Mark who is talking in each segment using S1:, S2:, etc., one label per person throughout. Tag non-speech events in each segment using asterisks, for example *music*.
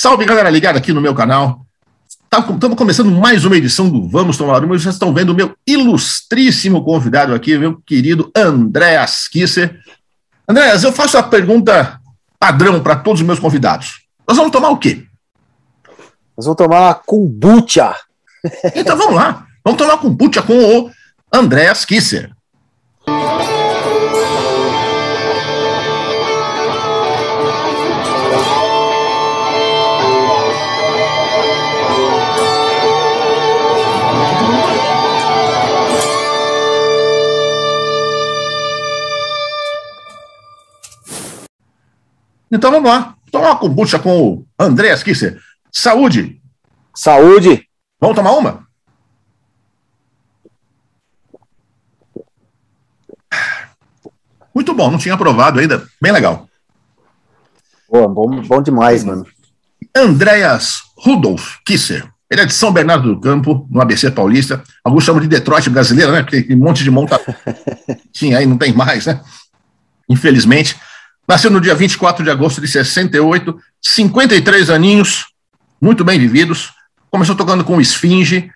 S1: Salve galera ligada aqui no meu canal. Estamos tá, começando mais uma edição do Vamos Tomar Uma. Vocês estão vendo o meu ilustríssimo convidado aqui, meu querido Andréas Kisser. Andréas, eu faço a pergunta padrão para todos os meus convidados. Nós vamos tomar o quê?
S2: Nós vamos tomar kombucha.
S1: Então vamos lá. Vamos tomar kombucha com o Andréas Kisser. Então vamos lá. Tomar uma kombucha com o André Kisser. Saúde!
S2: Saúde!
S1: Vamos tomar uma? Muito bom, não tinha aprovado ainda. Bem legal.
S2: Boa, bom, bom demais, mano.
S1: Andréas Rudolf Kisser. Ele é de São Bernardo do Campo, no ABC Paulista. Alguns chamam de Detroit brasileiro, né? Porque tem um monte de monta. *laughs* Tinha aí, não tem mais, né? Infelizmente. Nasceu no dia 24 de agosto de 68, 53 aninhos, muito bem vividos. Começou tocando com Esfinge,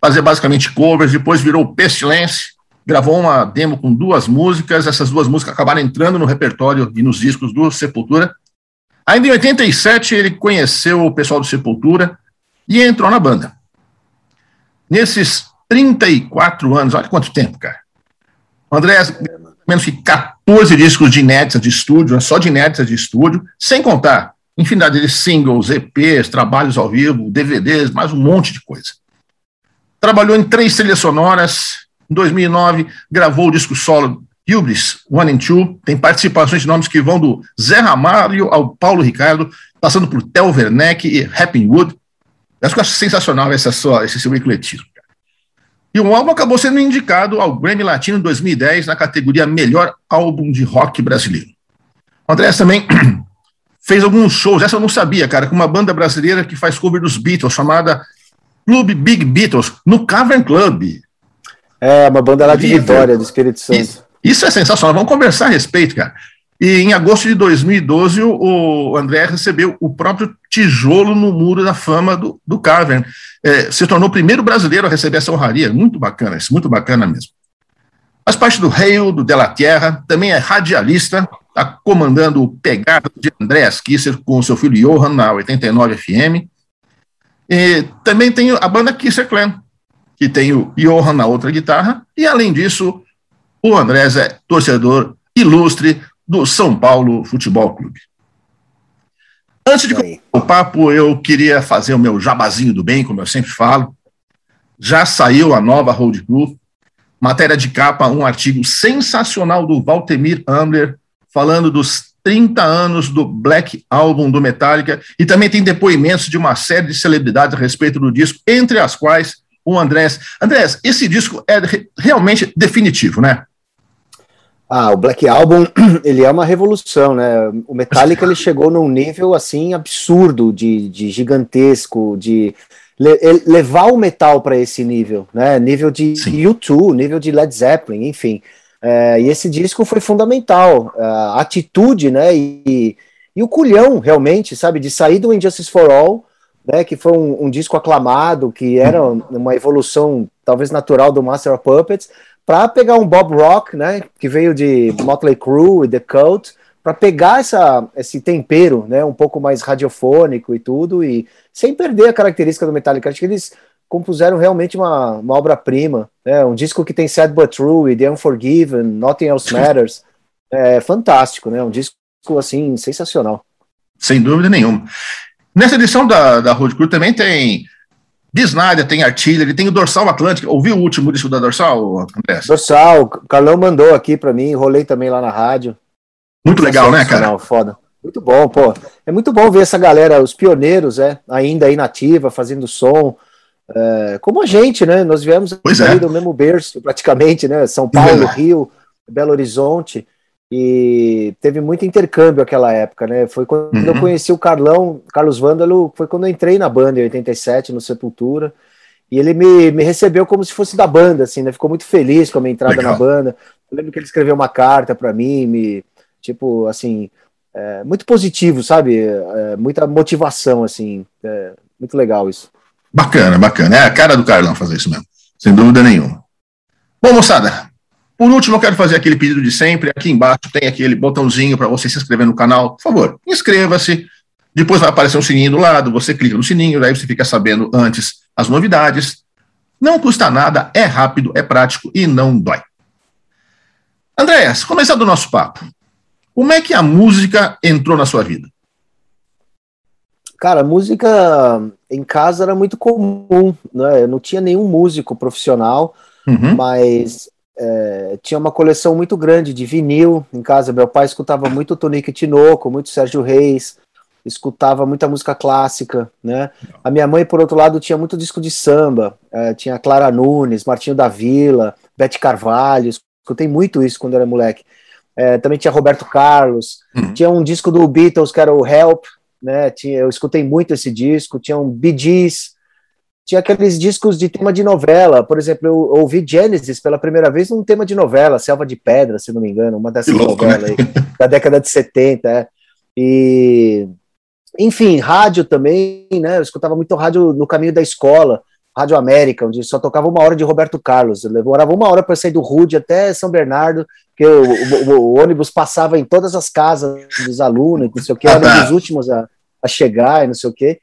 S1: fazia basicamente covers, depois virou Pestilence, gravou uma demo com duas músicas, essas duas músicas acabaram entrando no repertório e nos discos do Sepultura. Ainda em 87 ele conheceu o pessoal do Sepultura e entrou na banda. Nesses 34 anos, olha quanto tempo, cara. O André menos que 14 discos de inéditas de estúdio, né, só de inéditas de estúdio, sem contar infinidade de singles, EPs, trabalhos ao vivo, DVDs, mais um monte de coisa. Trabalhou em três trilhas sonoras. Em 2009, gravou o disco solo Hubris One and Two. Tem participações de nomes que vão do Zé Ramalho ao Paulo Ricardo, passando por Tel Werneck e Happy Wood. Eu acho sensacional essa sua, esse seu ecletismo. E o álbum acabou sendo indicado ao Grammy Latino 2010 na categoria Melhor Álbum de Rock Brasileiro. O Andrés também *clears throat* fez alguns shows, essa eu não sabia, cara, com uma banda brasileira que faz cover dos Beatles, chamada Club Big Beatles, no Cavern Club.
S2: É, uma banda lá de Vitória, do Espírito Santo.
S1: Isso, isso é sensacional, vamos conversar a respeito, cara. E em agosto de 2012, o André recebeu o próprio tijolo no muro da fama do, do. É, se tornou o primeiro brasileiro a receber essa honraria. Muito bacana, isso, muito bacana mesmo. Faz parte do Reio, do Della Terra, também é radialista, está comandando o Pegado de Andréas Kisser com seu filho Johan na 89 FM. E também tem a banda Kisser Clan, que tem o Johan na outra guitarra, e além disso, o Andrés é torcedor ilustre do São Paulo Futebol Clube. Antes de começar o papo, eu queria fazer o meu jabazinho do bem, como eu sempre falo. Já saiu a nova Road Crew, matéria de capa, um artigo sensacional do Valtemir Ambler, falando dos 30 anos do Black Album do Metallica, e também tem depoimentos de uma série de celebridades a respeito do disco, entre as quais o Andrés. Andrés, esse disco é realmente definitivo, né?
S2: Ah, o Black Album, *clears throat* ele é uma revolução, né? O Metallica ele chegou num nível assim absurdo de, de gigantesco, de le levar o metal para esse nível, né? Nível de Sim. U2, nível de Led Zeppelin, enfim. É, e esse disco foi fundamental, a atitude, né? E, e, o culhão, realmente, sabe, de sair do Injustice for All, né? Que foi um, um disco aclamado, que era uma evolução talvez natural do Master of Puppets, para pegar um Bob Rock, né, que veio de Motley Crue e The Cult, para pegar essa, esse tempero, né, um pouco mais radiofônico e tudo, e sem perder a característica do Metallica. Acho que eles compuseram realmente uma, uma obra-prima, né, um disco que tem Sad But True e The Unforgiven, Nothing Else Matters, *laughs* é fantástico, né, um disco, assim, sensacional.
S1: Sem dúvida nenhuma. Nessa edição da, da Road Crew também tem Snyder, tem Artillery, tem o Dorsal Atlântico. Ouviu o último disco da Dorsal,
S2: André? Dorsal, o Carlão mandou aqui para mim, rolei também lá na rádio.
S1: Muito legal, né, cara?
S2: Foda. Muito bom, pô. É muito bom ver essa galera, os pioneiros, é, ainda aí nativa, fazendo som. É, como a gente, né? Nós viemos
S1: é.
S2: do mesmo berço, praticamente, né? São Paulo, Rio, Belo Horizonte e teve muito intercâmbio aquela época, né? Foi quando uhum. eu conheci o Carlão, Carlos Vândalo, foi quando eu entrei na banda em 87, no Sepultura, e ele me, me recebeu como se fosse da banda, assim, né? Ficou muito feliz com a minha entrada Legal. na banda. Eu lembro que ele escreveu uma carta para mim, me, tipo, assim, é, muito positivo, sabe? É, muita motivação, assim. É, muito legal isso.
S1: Bacana, bacana. É a cara do Carlão fazer isso mesmo, sem dúvida nenhuma. Bom, moçada, por último, eu quero fazer aquele pedido de sempre. Aqui embaixo tem aquele botãozinho para você se inscrever no canal. Por favor, inscreva-se. Depois vai aparecer um sininho do lado, você clica no sininho, daí você fica sabendo antes as novidades. Não custa nada, é rápido, é prático e não dói. Andréas, começando o nosso papo. Como é que a música entrou na sua vida?
S2: Cara, música em casa era muito comum, né? Eu não tinha nenhum músico profissional, uhum. mas é, tinha uma coleção muito grande de vinil em casa. Meu pai escutava muito Tonico Tinoco, muito Sérgio Reis, escutava muita música clássica, né? A minha mãe, por outro lado, tinha muito disco de samba, é, tinha Clara Nunes, Martinho da Vila, Bete Carvalho, escutei muito isso quando era moleque. É, também tinha Roberto Carlos, uhum. tinha um disco do Beatles que era o Help, né? Tinha, eu escutei muito esse disco, tinha um Bee Gees, tinha aqueles discos de tema de novela, por exemplo, eu ouvi Genesis pela primeira vez num tema de novela, Selva de Pedra, se não me engano, uma dessas né? novelas né? aí, da década de 70, é. E, enfim, rádio também, né? Eu escutava muito rádio no caminho da escola, Rádio América, onde só tocava uma hora de Roberto Carlos. Eu demorava uma hora para sair do Rude até São Bernardo, que o, o, o, ônibus passava em todas as casas dos alunos, não sei o que, era um dos últimos a, a chegar e não sei o que.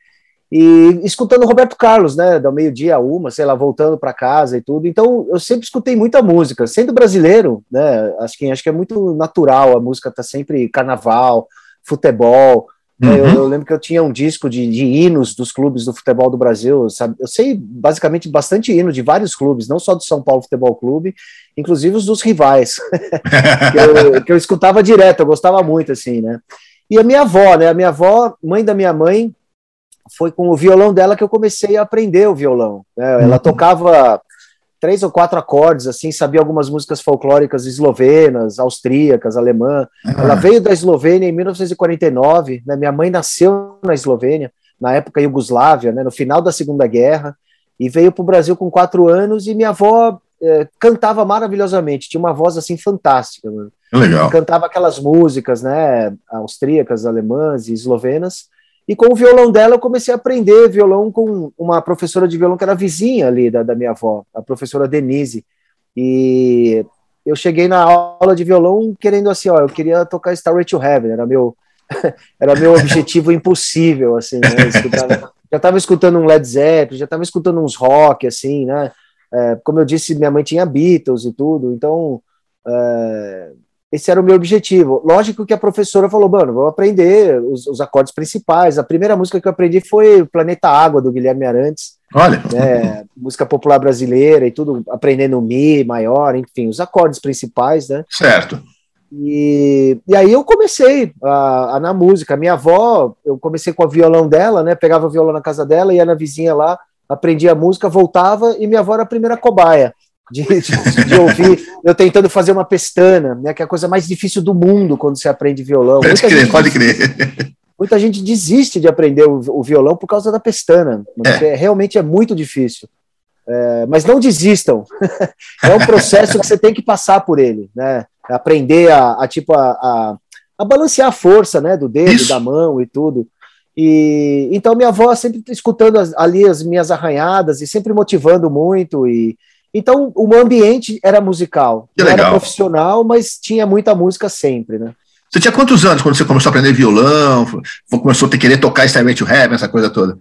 S2: E escutando Roberto Carlos, né, do meio-dia a uma, sei lá, voltando para casa e tudo. Então, eu sempre escutei muita música. Sendo brasileiro, né, acho que, acho que é muito natural, a música tá sempre carnaval, futebol, Uhum. Eu, eu, lembro que eu tinha um disco de, de, hinos dos clubes do futebol do Brasil, sabe? Eu sei basicamente bastante hino de vários clubes, não só do São Paulo Futebol Clube, inclusive os dos rivais, *laughs* que, eu, que, eu, escutava direto, eu gostava muito, assim, né? E a minha avó, né? A minha avó, mãe da minha mãe, foi com o violão dela que eu comecei a aprender o violão. Né? Ela uhum. tocava três ou quatro acordes, assim, sabia algumas músicas folclóricas eslovenas, austríacas, alemã. Uhum. Ela veio da Eslovênia em 1949, né? Minha mãe nasceu na Eslovênia, na época Iugoslávia, né? No final da Segunda Guerra, e veio para o Brasil com quatro anos, e minha avó é, cantava maravilhosamente, tinha uma voz, assim, fantástica, mano.
S1: Legal.
S2: Cantava aquelas músicas, né, austríacas, alemãs e eslovenas, e com o violão dela, eu comecei a aprender violão com uma professora de violão que era vizinha ali da, da minha avó, a professora Denise. E eu cheguei na aula de violão querendo assim, ó, eu queria tocar Starway to Heaven, era meu, *laughs* era meu objetivo impossível, assim, né? já estava escutando um Led Zeppelin, já estava escutando uns rock, assim, né? É, como eu disse, minha mãe tinha Beatles e tudo, então é, esse era o meu objetivo. Lógico que a professora falou, mano, vou aprender os, os, acordes principais. A primeira música que eu aprendi foi Planeta Água, do Guilherme Arantes.
S1: Olha.
S2: Né, música popular brasileira e tudo, aprendendo Mi maior, enfim, os acordes principais, né?
S1: Certo.
S2: E, e aí eu comecei a, a, na música. Minha avó, eu comecei com o violão dela, né? Pegava o violão na casa dela, ia na vizinha lá, aprendia a música, voltava, e minha avó era a primeira cobaia de, de, de, ouvir eu tentando fazer uma pestana, né, que é a coisa mais difícil do mundo quando você aprende violão.
S1: Pode muita crer, gente, pode crer.
S2: Muita gente desiste de aprender o, o violão por causa da pestana, porque é. realmente é muito difícil. É, mas não desistam. *laughs* é um processo que você tem que passar por ele, né? Aprender a, a tipo a, a, a, balancear a força, né, do dedo, Isso. da mão e tudo. E então minha avó sempre escutando as, ali as minhas arranhadas e sempre motivando muito e então, o ambiente era musical.
S1: Que não legal.
S2: era profissional, mas tinha muita música sempre, né?
S1: Você tinha quantos anos quando você começou a aprender violão? Começou a ter, querer tocar Stairway to Heaven, essa coisa toda?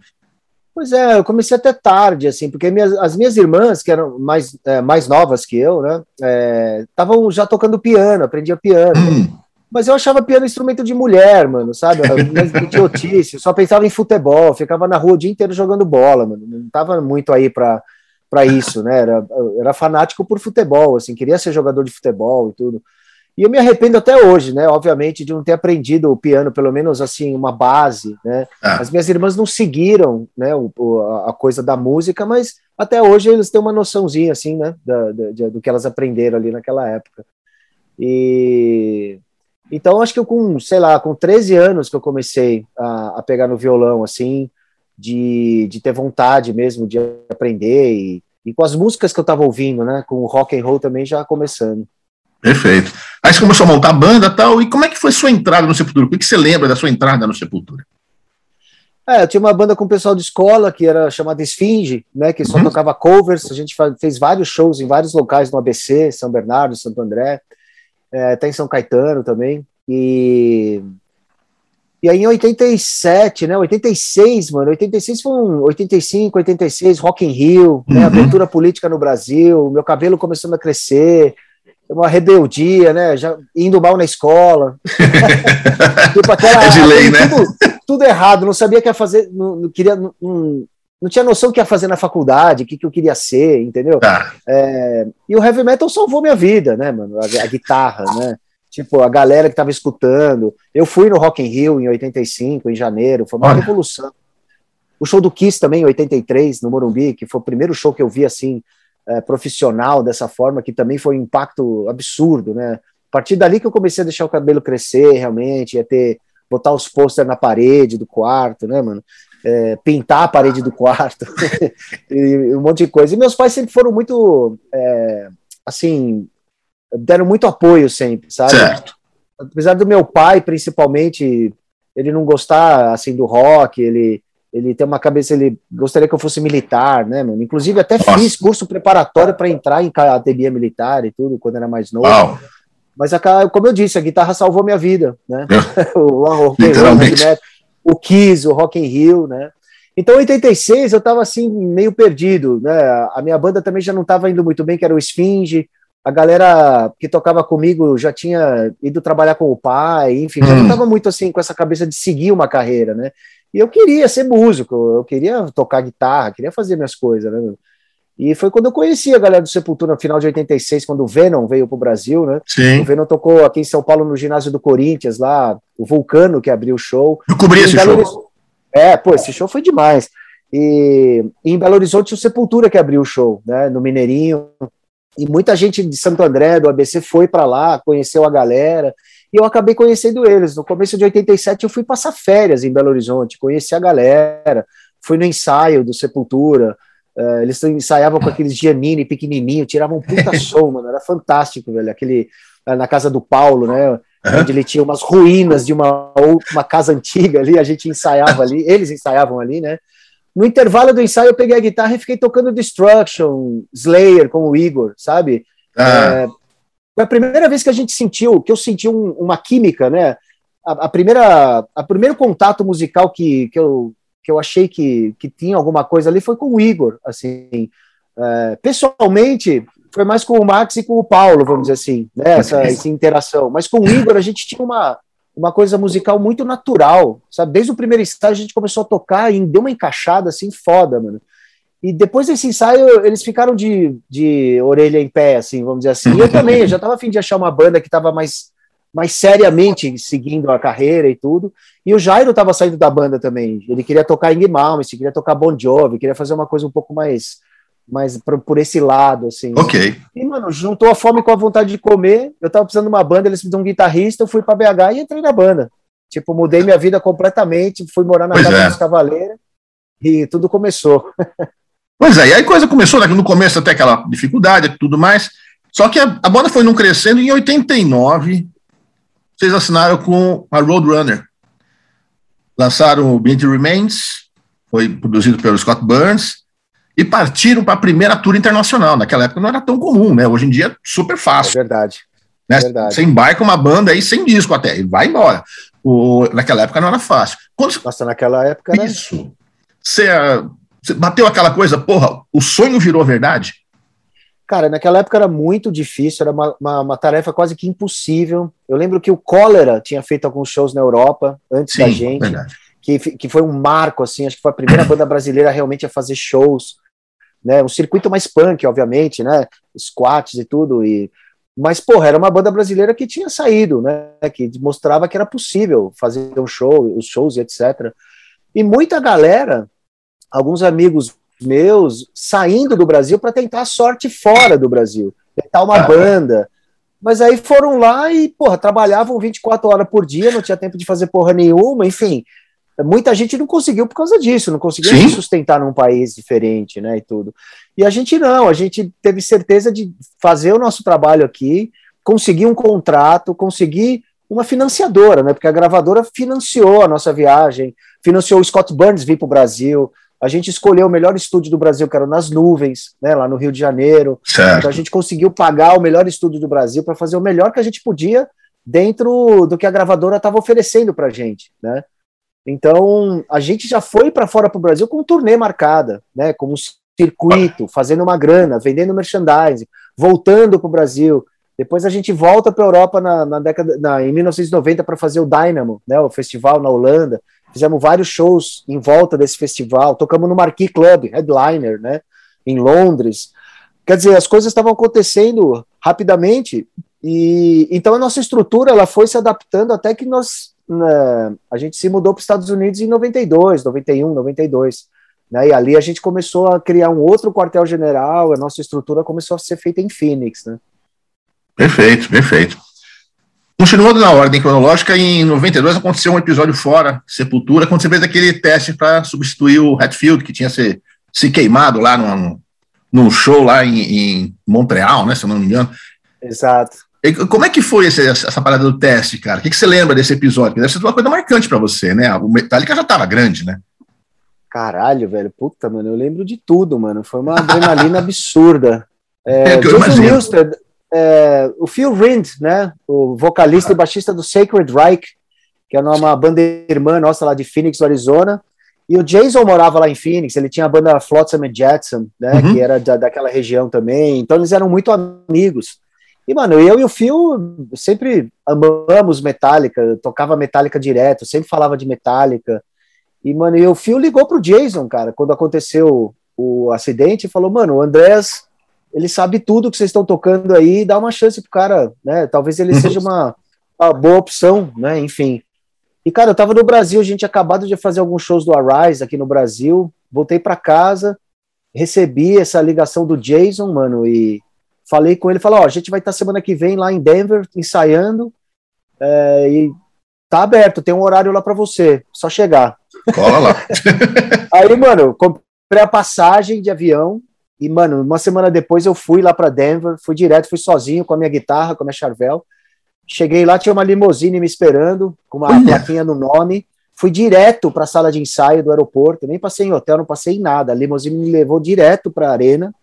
S2: Pois é, eu comecei até tarde, assim, porque minhas, as minhas irmãs, que eram mais, é, mais novas que eu, né, estavam é, já tocando piano, aprendia piano. Hum. Mas eu achava piano instrumento de mulher, mano, sabe? *laughs* Idiotice, só pensava em futebol, ficava na rua o dia inteiro jogando bola, mano. Não tava muito aí para para isso, né? Era, era fanático por futebol, assim, queria ser jogador de futebol e tudo. E eu me arrependo até hoje, né? Obviamente, de não ter aprendido o piano, pelo menos assim, uma base, né? Ah. As minhas irmãs não seguiram, né, o, a coisa da música, mas até hoje eles têm uma noçãozinha, assim, né, da, da, do que elas aprenderam ali naquela época. E então acho que eu com, sei lá, com 13 anos que eu comecei a, a pegar no violão, assim, de, de ter vontade mesmo de aprender e, e com as músicas que eu estava ouvindo, né? Com o rock and roll também já começando.
S1: Perfeito. Aí você começou a montar a banda e tal, e como é que foi sua entrada no Sepultura? O que você lembra da sua entrada no Sepultura?
S2: É, eu tinha uma banda com o pessoal de escola que era chamada Esfinge, né, que só uhum. tocava covers, a gente fez vários shows em vários locais no ABC, São Bernardo, Santo André, é, até em São Caetano também, e... E aí em 87, né, 86, mano, 86 foi um, 85, 86, Rock in Rio, né, uhum. abertura política no Brasil, meu cabelo começando a crescer, uma rebeldia, né? Já indo mal na escola. *laughs*
S1: tipo, aquela, é de lei, né?
S2: Tudo, tudo, errado, não sabia o que ia fazer, não, não queria, não, não, tinha noção do que ia fazer na faculdade, o que, que eu queria ser, entendeu? Tá. É, e o heavy metal salvou minha vida, né, mano? A, a, guitarra, né? Tipo, a galera que tava escutando. Eu fui no Rock in Rio em 85, em janeiro, foi uma Olha. revolução. O show do Kiss também, em 83, no Morumbi, que foi o primeiro show que eu vi assim, é, profissional dessa forma, que também foi um impacto absurdo, né? A partir dali que eu comecei a deixar o cabelo crescer, realmente, ia ter, botar os pôster na parede do quarto, né, mano? É, pintar a parede do quarto, *laughs* e um monte de coisa. E meus pais sempre foram muito, é, assim, deram muito apoio sempre, sabe? Certo. Apesar do meu pai, principalmente, ele não gostar, assim, do rock, ele ele tem uma cabeça, ele gostaria que eu fosse militar, né, mano? Inclusive, até Nossa. fiz curso preparatório para entrar em academia militar e tudo, quando era mais novo. Uau. Mas, a, como eu disse, a guitarra salvou minha vida, né? *laughs* o, o, Literalmente. o, o Kiss, o Rock in Rio, né? Então, em 86, eu estava assim, meio perdido, né? A minha banda também já não estava indo muito bem, que era o Esfinge. A galera que tocava comigo já tinha ido trabalhar com o pai, enfim, hum. não estava muito assim com essa cabeça de seguir uma carreira, né? E eu queria ser músico, eu queria tocar guitarra, queria fazer minhas coisas, né? E foi quando eu conheci a galera do Sepultura no final de 86, quando o Venom veio para o Brasil, né?
S1: Sim.
S2: O Venom tocou aqui em São Paulo no ginásio do Corinthians, lá, o Vulcano que abriu o show.
S1: Eu cobri esse show. Horizonte...
S2: É, pô, esse show foi demais. E, e em Belo Horizonte o Sepultura que abriu o show, né? No Mineirinho. E muita gente de Santo André, do ABC, foi para lá, conheceu a galera. E eu acabei conhecendo eles. No começo de 87 eu fui passar férias em Belo Horizonte, conheci a galera, fui no ensaio do Sepultura, uh, eles ensaiavam com aqueles Giannini pequenininho, tiravam um puta *laughs* som, mano, era fantástico, velho, aquele, uh, na casa do Paulo, né, onde ele tinha umas ruínas de uma, uma casa antiga ali, a gente ensaiava ali, eles ensaiavam ali, né, no intervalo do ensaio eu peguei a guitarra e fiquei tocando Destruction, Slayer com o Igor, sabe? Ah. É, foi a primeira vez que a gente sentiu, que eu senti um, uma química, né? A, a, primeira, a primeiro contato musical que, que, eu, que eu achei que, que tinha alguma coisa ali foi com o Igor, assim. É, pessoalmente, foi mais com o Max e com o Paulo, vamos dizer assim, né? Essa, essa interação. Mas com o Igor a gente tinha uma, uma coisa musical muito natural, sabe? Desde o primeiro estágio a gente começou a tocar e deu uma encaixada assim foda, mano. E depois desse ensaio, eles ficaram de, de orelha em pé, assim, vamos dizer assim. E eu também, eu já estava afim de achar uma banda que estava mais, mais seriamente seguindo a carreira e tudo. E o Jairo estava saindo da banda também. Ele queria tocar Ing Malmsteen, queria tocar Bon Jovi, queria fazer uma coisa um pouco mais, mais por, por esse lado, assim.
S1: Ok.
S2: E, mano, juntou a fome com a vontade de comer. Eu estava precisando de uma banda, eles me dão um guitarrista, eu fui para BH e entrei na banda. Tipo, mudei minha vida completamente, fui morar na pois casa é. dos Cavaleiros e tudo começou. *laughs*
S1: Pois é, e aí a coisa começou, né, no começo até aquela dificuldade e tudo mais, só que a, a banda foi não crescendo e em 89 vocês assinaram com a Roadrunner. Lançaram o Beat Remains, foi produzido pelo Scott Burns, e partiram para a primeira tour internacional. Naquela época não era tão comum, né? Hoje em dia é super fácil.
S2: É verdade.
S1: Né? É verdade. Você embarca uma banda aí sem disco até, e vai embora. O, naquela época não era fácil.
S2: Quando... Nossa, naquela época
S1: era... Isso. Você bateu aquela coisa, porra, o sonho virou verdade?
S2: Cara, naquela época era muito difícil, era uma, uma, uma, tarefa quase que impossível. Eu lembro que o Cólera tinha feito alguns shows na Europa antes Sim, da gente, que, que foi um marco, assim, acho que foi a primeira *coughs* banda brasileira realmente a fazer shows, né? Um circuito mais punk, obviamente, né? Squats e tudo, e mas, porra, era uma banda brasileira que tinha saído, né? Que mostrava que era possível fazer um show, os shows e etc. E muita galera alguns amigos meus saindo do Brasil para tentar a sorte fora do Brasil, tentar uma banda. Mas aí foram lá e, porra, trabalhavam 24 horas por dia, não tinha tempo de fazer porra nenhuma, enfim. Muita gente não conseguiu por causa disso, não conseguiu se sustentar num país diferente, né, e tudo. E a gente não, a gente teve certeza de fazer o nosso trabalho aqui, conseguir um contrato, conseguir uma financiadora, né? Porque a gravadora financiou a nossa viagem, financiou o Scott Burns vir para o Brasil. A gente escolheu o melhor estúdio do Brasil, que era nas nuvens, né? Lá no Rio de Janeiro.
S1: Certo.
S2: Então a gente conseguiu pagar o melhor estúdio do Brasil para fazer o melhor que a gente podia dentro do que a gravadora estava oferecendo para a gente, né? Então a gente já foi para fora para o Brasil com um turnê marcada, né? Com um circuito, fazendo uma grana, vendendo merchandising, voltando para o Brasil. Depois a gente volta para a Europa na, na, década, na, em 1990 para fazer o Dynamo, né, o festival na Holanda. Fizemos vários shows em volta desse festival. Tocamos no Marquis Club, headliner, né, em Londres. Quer dizer, as coisas estavam acontecendo rapidamente e então a nossa estrutura ela foi se adaptando até que nós né, a gente se mudou para os Estados Unidos em 92, 91, 92. Né, e ali a gente começou a criar um outro quartel-general, a nossa estrutura começou a ser feita em Phoenix, né?
S1: Perfeito, perfeito. Continuando na ordem cronológica, em 92 aconteceu um episódio fora, Sepultura, quando você fez aquele teste para substituir o Hatfield, que tinha se, se queimado lá num, num show lá em, em, Montreal, né, se eu não me engano.
S2: Exato.
S1: Como é que foi esse, essa parada do teste, cara? O que, que você lembra desse episódio? Deve ser uma coisa marcante para você, né? O Metallica já estava grande, né?
S2: Caralho, velho, puta, mano, eu lembro de tudo, mano. Foi uma adrenalina *laughs* absurda. É, é Newsted, é, o Phil Rind, né, o vocalista e baixista do Sacred Reich, que é uma banda irmã nossa lá de Phoenix, Arizona, e o Jason morava lá em Phoenix, ele tinha a banda Flotsam and Jetsam, né, uhum. que era da, daquela região também, então eles eram muito amigos. E, mano, eu e o Phil sempre amamos Metallica, tocava Metallica direto, sempre falava de Metallica. E, mano, e o Phil ligou pro Jason, cara, quando aconteceu o acidente, e falou, mano, o Andrés ele sabe tudo que vocês estão tocando aí, dá uma chance pro cara, né? Talvez ele seja uma, uma, boa opção, né? Enfim. E, cara, eu tava no Brasil, a gente acabado de fazer alguns shows do Arise aqui no Brasil, voltei para casa, recebi essa ligação do Jason, mano, e falei com ele, falou, ó, a gente vai estar tá semana que vem lá em Denver, ensaiando, é, e tá aberto, tem um horário lá para você, só chegar.
S1: Cola lá. *laughs*
S2: aí, mano, comprei a passagem de avião, e, mano, uma semana depois eu fui lá para Denver, fui direto, fui sozinho com a minha guitarra, com a minha Charvel. Cheguei lá, tinha uma limusine me esperando, com uma Olha. plaquinha no nome. Fui direto para a sala de ensaio do aeroporto, nem passei em hotel, não passei em nada. A limusine me levou direto para a arena.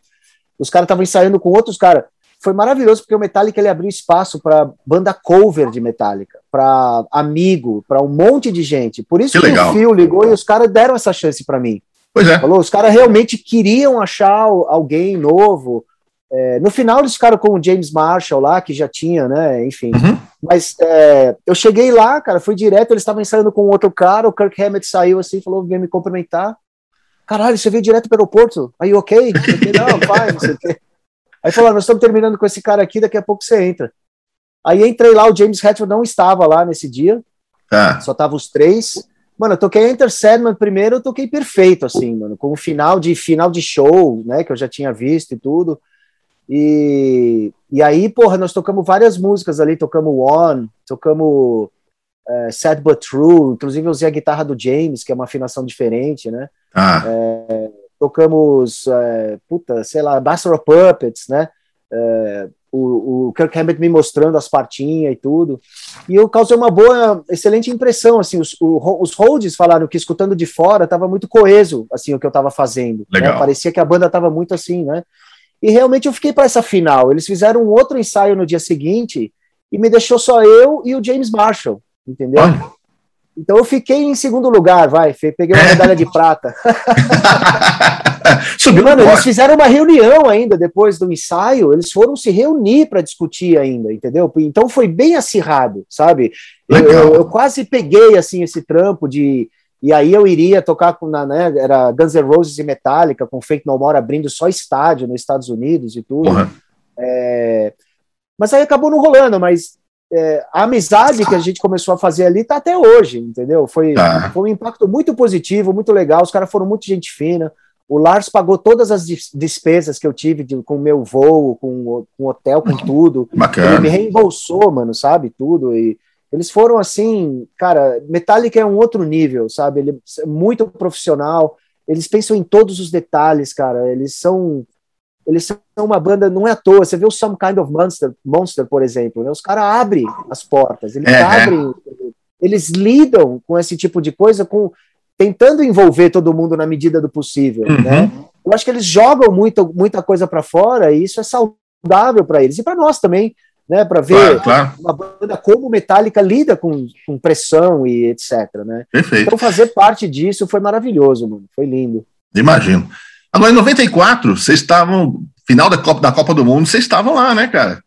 S2: Os caras estavam ensaiando com outros caras. Foi maravilhoso porque o Metallica ele abriu espaço para banda cover de Metallica, para amigo, para um monte de gente. Por isso que, que o Phil ligou e os caras deram essa chance para mim.
S1: Pois é.
S2: Falou, os caras realmente queriam achar alguém novo. É, no final eles ficaram com o James Marshall lá, que já tinha, né? Enfim. Uhum. Mas é, eu cheguei lá, cara, fui direto, eles estavam ensaiando com outro cara, o Kirk Hammett saiu assim, falou, veio me cumprimentar. Caralho, você veio direto para o aeroporto? Aí, ok? *laughs* Não, vai, não sei o quê. Aí falou, nós estamos terminando com esse cara aqui, daqui a pouco você entra. Aí entrei lá, o James Hetfield não estava lá nesse dia, ah. só tava os três. Mano, eu toquei Enter Sandman primeiro, eu toquei perfeito, assim, mano, com o final de final de show, né, que eu já tinha visto e tudo. E, e aí, porra, nós tocamos várias músicas ali, tocamos One, tocamos é, Sad But True, inclusive eu usei a guitarra do James, que é uma afinação diferente, né? Ah. É, tocamos, é, puta, sei lá, Master of Puppets, né? É, o, o Kirk Hammett me mostrando as partinhas e tudo. E eu causei uma boa, excelente impressão, assim, os, o, os holds falaram que escutando de fora estava muito coeso, assim, o que eu estava fazendo. Né? Parecia que a banda estava muito assim, né? E realmente eu fiquei para essa final. Eles fizeram um outro ensaio no dia seguinte e me deixou só eu e o James Marshall, entendeu? Ah. Então eu fiquei em segundo lugar, vai, peguei uma medalha de prata. *laughs* Subiu Mano, eles fizeram uma reunião ainda depois do ensaio, eles foram se reunir para discutir ainda, entendeu? Então foi bem acirrado, sabe? Eu, eu, eu, quase peguei assim esse trampo de e aí eu iria tocar com na, né, era Guns N' Roses e Metallica com Fake No More abrindo só estádio nos Estados Unidos e tudo. Uhum. É, mas aí acabou não rolando, mas é, a amizade que a gente começou a fazer ali tá até hoje, entendeu? Foi, tá. foi um impacto muito positivo, muito legal. Os caras foram muito gente fina. O Lars pagou todas as despesas que eu tive de, com o meu voo, com, com hotel, com tudo. *laughs*
S1: Bacana.
S2: Ele me reembolsou, mano, sabe? Tudo. E eles foram assim, cara, Metallica é um outro nível, sabe? Ele é muito profissional. Eles pensam em todos os detalhes, cara. Eles são eles são uma banda, não é à toa. Você vê o Some Kind of Monster, Monster por exemplo, né? os caras abrem as portas, eles é, abrem, é. eles lidam com esse tipo de coisa, com tentando envolver todo mundo na medida do possível, uhum. né? Eu acho que eles jogam muito, muita coisa para fora e isso é saudável para eles e para nós também, né? Para ver claro, claro. uma banda como Metallica lida com, com pressão e etc, né? Perfeito. Então fazer parte disso foi maravilhoso, mano. Foi lindo.
S1: Imagino. Agora, em 94, vocês estavam, final da Copa, da Copa do Mundo, vocês estavam lá, né, cara?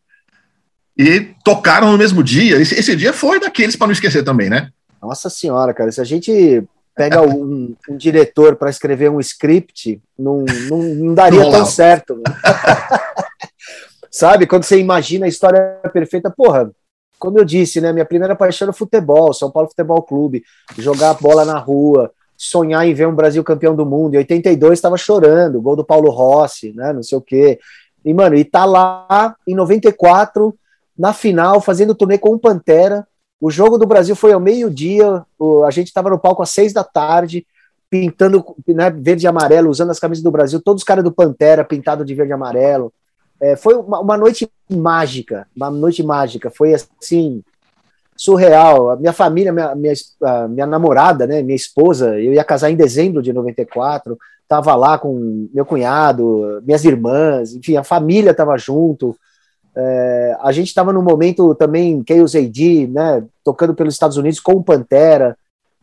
S1: E tocaram no mesmo dia. Esse, esse dia foi daqueles para não esquecer também, né?
S2: Nossa senhora, cara, se a gente pega *laughs* um, um diretor para escrever um script, não, não, não daria tão certo. Né? *laughs* Sabe, quando você imagina a história perfeita, porra, como eu disse, né, minha primeira paixão era futebol, São Paulo Futebol Clube, jogar bola na rua, sonhar em ver um Brasil campeão do mundo. Em 82 estava chorando, gol do Paulo Rossi, né? Não sei o quê. E, mano, e tá lá em 94, na final, fazendo turnê com o Pantera. O jogo do Brasil foi ao meio-dia, a gente estava no palco às seis da tarde, pintando né, verde e amarelo, usando as camisas do Brasil, todos os caras do Pantera pintados de verde e amarelo. É, foi uma, uma noite mágica, uma noite mágica. Foi assim, surreal. A minha família, minha, minha, minha namorada, né, minha esposa, eu ia casar em dezembro de 94, estava lá com meu cunhado, minhas irmãs, enfim, a família estava junto. É, a gente estava num momento também, Chaos AD, né, tocando pelos Estados Unidos com o Pantera.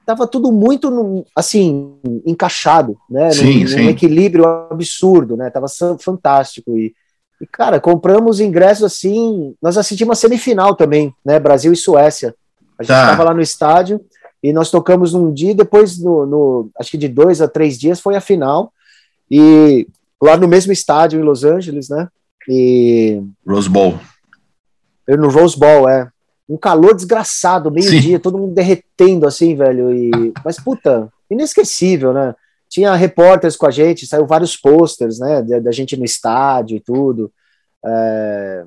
S2: Tava tudo muito, assim, encaixado, né, sim, num, sim. num equilíbrio absurdo, né, tava fantástico. E, e, cara, compramos ingressos assim. Nós assistimos a semifinal também, né? Brasil e Suécia. A gente estava tá. lá no estádio e nós tocamos num dia, depois, no, no, acho que de dois a três dias, foi a final. E lá no mesmo estádio em Los Angeles, né? E.
S1: Rose Bowl.
S2: No Rose Bowl, é. Um calor desgraçado, meio-dia, todo mundo derretendo assim, velho. E... Mas, puta, inesquecível, né? Tinha repórteres com a gente, saiu vários posters, né, da, gente no estádio e tudo. É...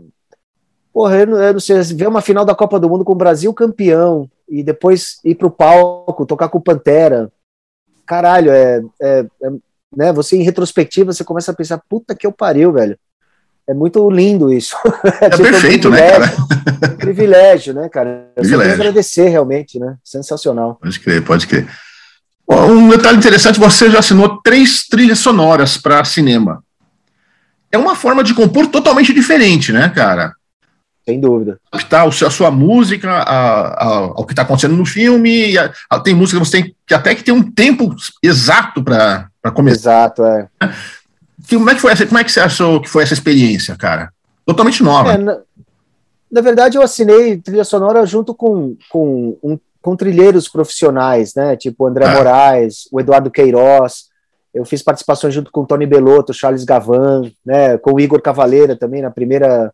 S2: Porra, eu não, eu não sei, ver uma final da Copa do Mundo com o Brasil campeão e depois ir pro palco, tocar com o Pantera. Caralho, é, é, é né, você em retrospectiva, você começa a pensar, puta que eu pariu, velho. É muito lindo isso. *laughs*
S1: É, tipo, perfeito, um né, cara?
S2: privilégio, né, cara? Eu privilégio. só agradecer, realmente, né? Sensacional.
S1: Pode crer, pode crer. Um detalhe interessante: você já assinou três trilhas sonoras para cinema. É uma forma de compor totalmente diferente, né, cara?
S2: Sem dúvida.
S1: Adaptar a sua música ao que está acontecendo no filme. A, tem música que você tem que até que ter um tempo exato para começar.
S2: Exato, é.
S1: Como é que foi essa, como é que você achou que foi essa experiência, cara? Totalmente nova. É,
S2: na, na, verdade, eu assinei trilha sonora junto com, com um com trilheiros profissionais, né? Tipo André ah. Moraes, o Eduardo Queiroz. Eu fiz participações junto com o Tony Belotto, Charles Gavan, né? Com o Igor Cavaleira também na primeira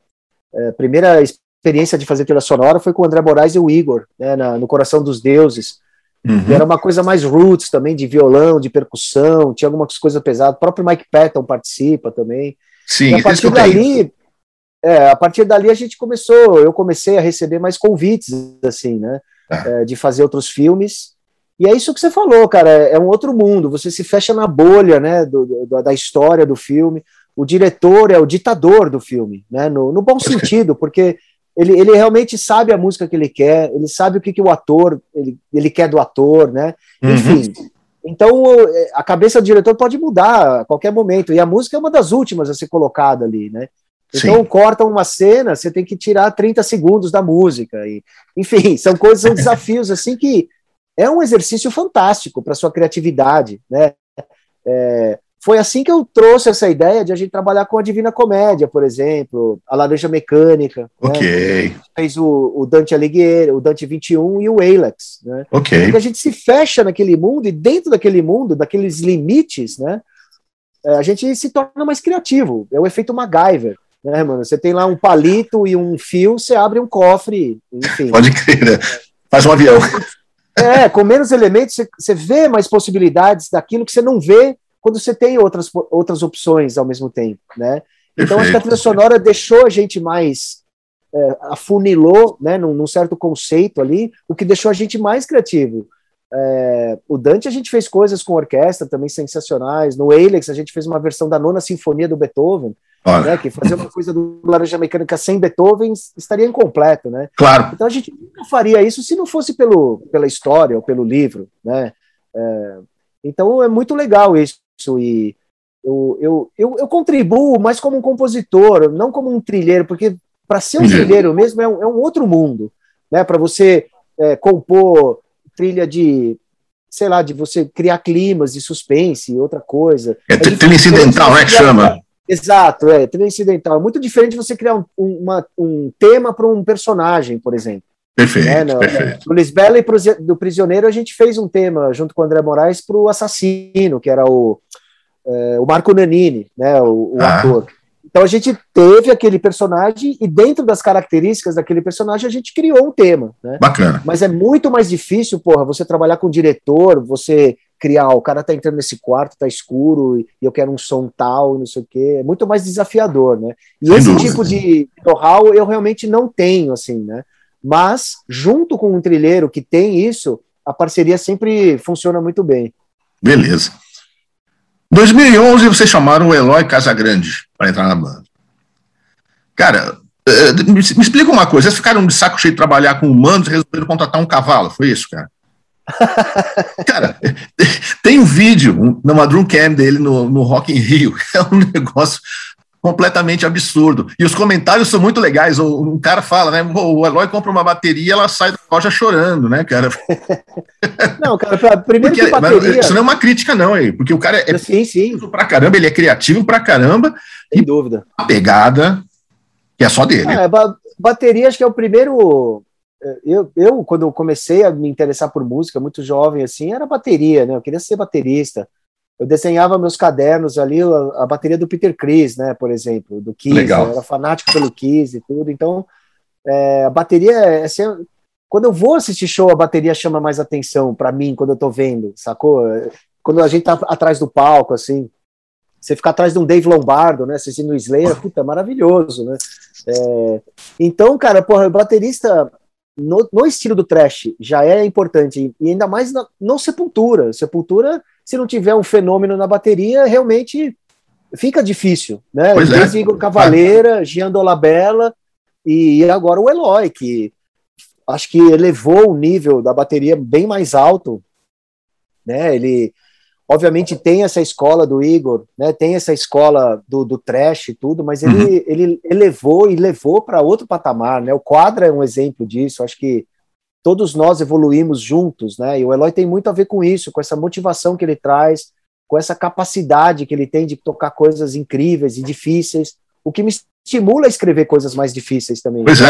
S2: é, primeira experiência de fazer trilha sonora foi com o André Moraes e o Igor, né? Na, no Coração dos Deuses. Uhum. Era uma coisa mais roots também, de violão, de percussão, tinha algumas coisas pesadas. O próprio Mike Patton participa também.
S1: Sim, e
S2: a partir dali, é, a partir dali a gente começou, eu comecei a receber mais convites, assim, né? É, de fazer outros filmes. E é isso que você falou, cara, é, é um outro mundo. Você se fecha na bolha, né, do, do, da história do filme. O diretor é o ditador do filme, né, no, no bom sentido, porque ele, ele realmente sabe a música que ele quer, ele sabe o que, que o ator ele, ele quer do ator, né? Uhum. Enfim. Uhum. Então a cabeça do diretor pode mudar a qualquer momento. E a música é uma das últimas a ser colocada ali, né? Então, Sim. cortam uma cena, você tem que tirar 30 segundos da música. E, enfim, são coisas, são desafios assim que é um exercício fantástico para sua criatividade, né? É, foi assim que eu trouxe essa ideia de a gente trabalhar com a Divina Comédia, por exemplo, a Laranja Mecânica. Né?
S1: Ok.
S2: Né? Fez o, o, Dante Alighieri, o Dante 21 e o Alex, né?
S1: Ok.
S2: Porque a gente se fecha naquele mundo e dentro daquele mundo, daqueles limites, né? É, a gente se torna mais criativo. É o efeito MacGyver né, mano? Você tem lá um palito e um fio, você abre um cofre, enfim.
S1: Pode crer, né? Faz um avião.
S2: É, com menos elementos, você, você vê mais possibilidades daquilo que você não vê quando você tem outras, outras opções ao mesmo tempo, né? Então, Perfeito. acho que a trilha sonora deixou a gente mais é, afunilou, né, num, num, certo conceito ali, o que deixou a gente mais criativo. É, o Dante a gente fez coisas com orquestra também sensacionais. No Alex a gente fez uma versão da nona sinfonia do Beethoven, né, que fazer uma coisa do Laranja Mecânica sem Beethoven estaria incompleto, né?
S1: Claro.
S2: Então a gente nunca faria isso se não fosse pelo, pela história ou pelo livro, né? É, então é muito legal isso e eu, eu, eu, eu, contribuo mais como um compositor, não como um trilheiro, porque para ser um trilheiro mesmo é um, é um outro mundo, né? Para você é, compor trilha de sei lá, de você criar climas de suspense, outra coisa.
S1: É, é trilha incidental, né, que chama?
S2: Exato, é, trilha incidental. É muito diferente você criar um, uma, um tema para um personagem, por exemplo.
S1: Perfeito, né? no, perfeito.
S2: No Lisbela e do Prisioneiro, a gente fez um tema junto com o André Moraes para o Assassino, que era o, é, o Marco Nanini, né, o, o ah. ator. Então a gente teve aquele personagem e dentro das características daquele personagem a gente criou um tema, né?
S1: Bacana.
S2: Mas é muito mais difícil, porra, você trabalhar com o diretor, você criar, o cara tá entrando nesse quarto, tá escuro e eu quero um som tal, não sei o quê. É muito mais desafiador, né? E Sem esse dúvida. tipo de know-how eu realmente não tenho, assim, né? Mas junto com um trilheiro que tem isso, a parceria sempre funciona muito bem.
S1: Beleza. 2011 vocês chamaram o Eloy Casagrande para entrar na banda. Cara, eh, me, explica uma coisa, vocês ficaram de saco cheio de trabalhar com humanos e resolveram contratar um cavalo, foi isso, cara? Cara, tem um vídeo numa drum cam dele no, no Rock in Rio, é um negócio completamente absurdo. E os comentários são muito legais. O, um cara fala, né? O Eloy compra uma bateria, ela sai da loja chorando, né, cara? *laughs*
S2: Não, cara, pra, primeiro
S1: porque, que bateria... Isso não é uma crítica, não, aí, porque o cara é
S2: sim, sim.
S1: pra caramba, ele é criativo pra caramba.
S2: Sem dúvida.
S1: A pegada que é só dele. Ah,
S2: ba bateria, acho que é o primeiro. É, eu, eu, quando eu comecei a me interessar por música, muito jovem assim, era bateria, né? Eu queria ser baterista eu desenhava meus cadernos ali, a, a, bateria do Peter Chris, né, por exemplo, do Kiss, Legal. eu era fanático pelo Kiss e tudo, então é, a bateria, é, assim, quando eu vou assistir show, a bateria chama mais atenção para mim, quando eu tô vendo, sacou? Quando a gente tá atrás do palco, assim, você ficar atrás de um Dave Lombardo, né, assistindo o Slayer, puta, é maravilhoso, né? É, então, cara, porra, baterista no, no, estilo do trash já é importante, e ainda mais na, no Sepultura. Sepultura se não tiver um fenômeno na bateria, realmente fica difícil, né? Pois é. É. Igor Cavaleira, Gian Dolabella e agora o Eloy, que acho que elevou o nível da bateria bem mais alto, né? Ele obviamente tem essa escola do Igor, né? Tem essa escola do, do trash e tudo, mas ele, uhum. ele elevou e levou para outro patamar, né? O Quadra é um exemplo disso. Acho que todos nós evoluímos juntos, né? E o Eloy tem muito a ver com isso, com essa motivação que ele traz, com essa capacidade que ele tem de tocar coisas incríveis e difíceis, o que me estimula a escrever coisas mais difíceis também.
S1: Pois é.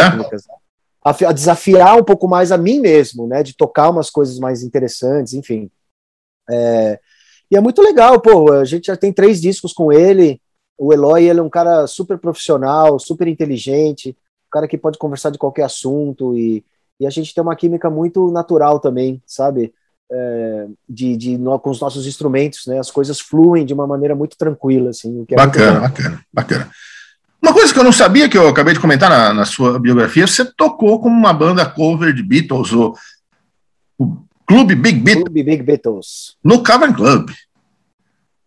S2: A, a, desafiar um pouco mais a mim mesmo, né? De tocar umas coisas mais interessantes, enfim. É, e é muito legal, pô. A gente já tem três discos com ele. O Eloy, ele é um cara super profissional, super inteligente, um cara que pode conversar de qualquer assunto e e a gente tem uma química muito natural também, sabe? É, de, de no, com os nossos instrumentos, né? As coisas fluem de uma maneira muito tranquila, assim.
S1: É bacana, bacana, bacana. Uma coisa que eu não sabia, que eu acabei de comentar na, na sua biografia, você tocou com uma banda cover de Beatles, o, o Clube Big Beatles. Clube
S2: Big Beatles.
S1: No Cavern Club.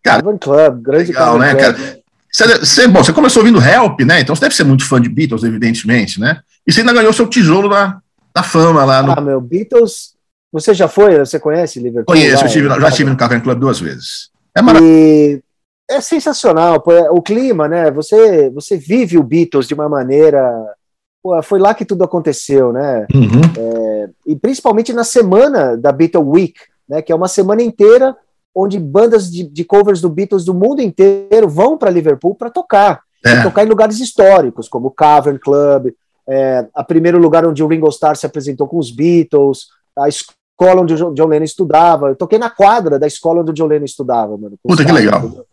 S2: Cara, Cavern Club, grande
S1: legal, né, Club. cara? Você, você, bom, você começou ouvindo Help, né? Então você deve ser muito fã de Beatles, evidentemente, né? E você ainda ganhou seu tijolo na, da fama lá no.
S2: Ah, meu, Beatles. Você já foi? Você conhece Liverpool?
S1: Conheço, estive, já estive no Cavern Club duas vezes. É maravilhoso.
S2: É sensacional, é, o clima, né? Você, você vive o Beatles de uma maneira. Foi lá que tudo aconteceu, né? Uhum. É, e principalmente na semana da Beatles Week, né? Que é uma semana inteira onde bandas de, de covers do Beatles do mundo inteiro vão para Liverpool para tocar. É. tocar em lugares históricos, como o Cavern Club, é, a primeiro lugar onde o Ringo Starr se apresentou com os Beatles, a escola onde o John Lennon estudava. Eu toquei na quadra da escola onde o John Lennon estudava, mano.
S1: Puta, que legal.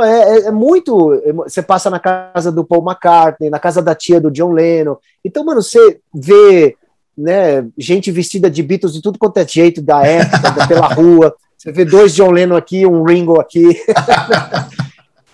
S2: É, é, é, muito. Você passa na casa do Paul McCartney, na casa da tia do John Lennon. Então, mano, você vê né, gente vestida de Beatles de tudo quanto é jeito da época, pela rua. Você vê dois John Lennon aqui, um Ringo aqui. *laughs*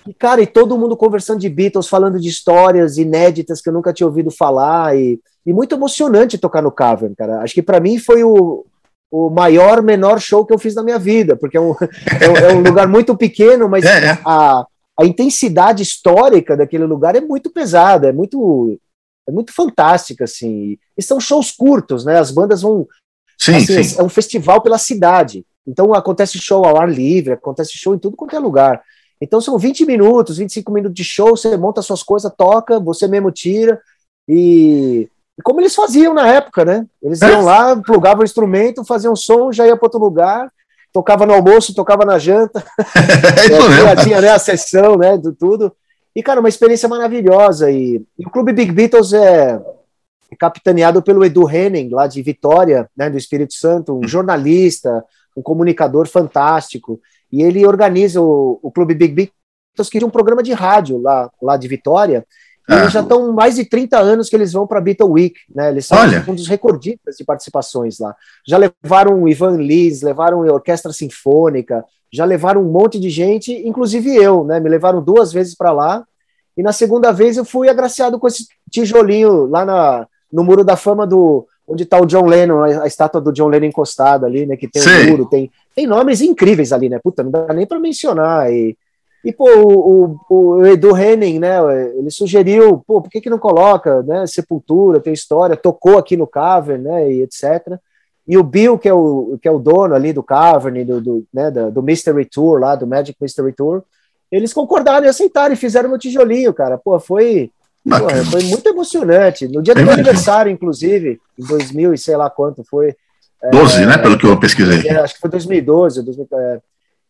S2: E, cara, e todo mundo conversando de Beatles, falando de histórias inéditas que eu nunca tinha ouvido falar. E, e muito emocionante tocar no Cavern, cara. Acho que para mim foi o, o maior, menor show que eu fiz na minha vida, porque é um, *laughs* é um, é um lugar muito pequeno, mas é, é. A, a intensidade histórica daquele lugar é muito pesada, é muito é muito fantástica, assim. E são shows curtos, né? As bandas vão.
S1: Sim, assim, sim.
S2: É um festival pela cidade. Então acontece show ao ar livre, acontece show em tudo quanto é lugar. Então são 20 minutos, 25 minutos de show, você monta suas coisas, toca, você mesmo tira. E, e como eles faziam na época, né? Eles iam é. lá, plugavam o instrumento, faziam som, já ia para outro lugar, tocava no almoço, tocava na janta. *laughs* é, tinha, tinha né, a sessão, né? Do tudo. E, cara, uma experiência maravilhosa. E, e o Clube Big Beatles é capitaneado pelo Edu Henning, lá de Vitória, né, do Espírito Santo, um jornalista, um comunicador fantástico. E ele organiza o, o Clube Big Beatles, que é um programa de rádio lá, lá de Vitória. E ah. eles já estão mais de 30 anos que eles vão para a Beatle Week, né? Eles são Olha. um dos recordistas de participações lá. Já levaram o Ivan Lins, levaram a Orquestra Sinfônica, já levaram um monte de gente, inclusive eu, né? Me levaram duas vezes para lá. E na segunda vez eu fui agraciado com esse tijolinho lá na, no Muro da Fama do onde está o John Lennon, a, estátua do John Lennon encostada ali, né? Que tem Sim. um muro, tem, tem nomes incríveis ali, né? Puta, não dá nem para mencionar. E, e pô, o, o, o, Edu Henning, né? Ele sugeriu, pô, por que, que não coloca, né? Sepultura, tem história, tocou aqui no Cavern, né? E etc. E o Bill, que é o, que é o dono ali do Cavern, do, do, né, do Mystery Tour lá, do Magic Mystery Tour, eles concordaram e aceitaram e fizeram no tijolinho, cara. Pô, foi, pô, foi muito emocionante. No dia do meu aniversário, inclusive, em 2000 e sei lá quanto foi.
S1: 12, é, né? Pelo que eu pesquisei.
S2: É, acho que foi 2012. 2000, é,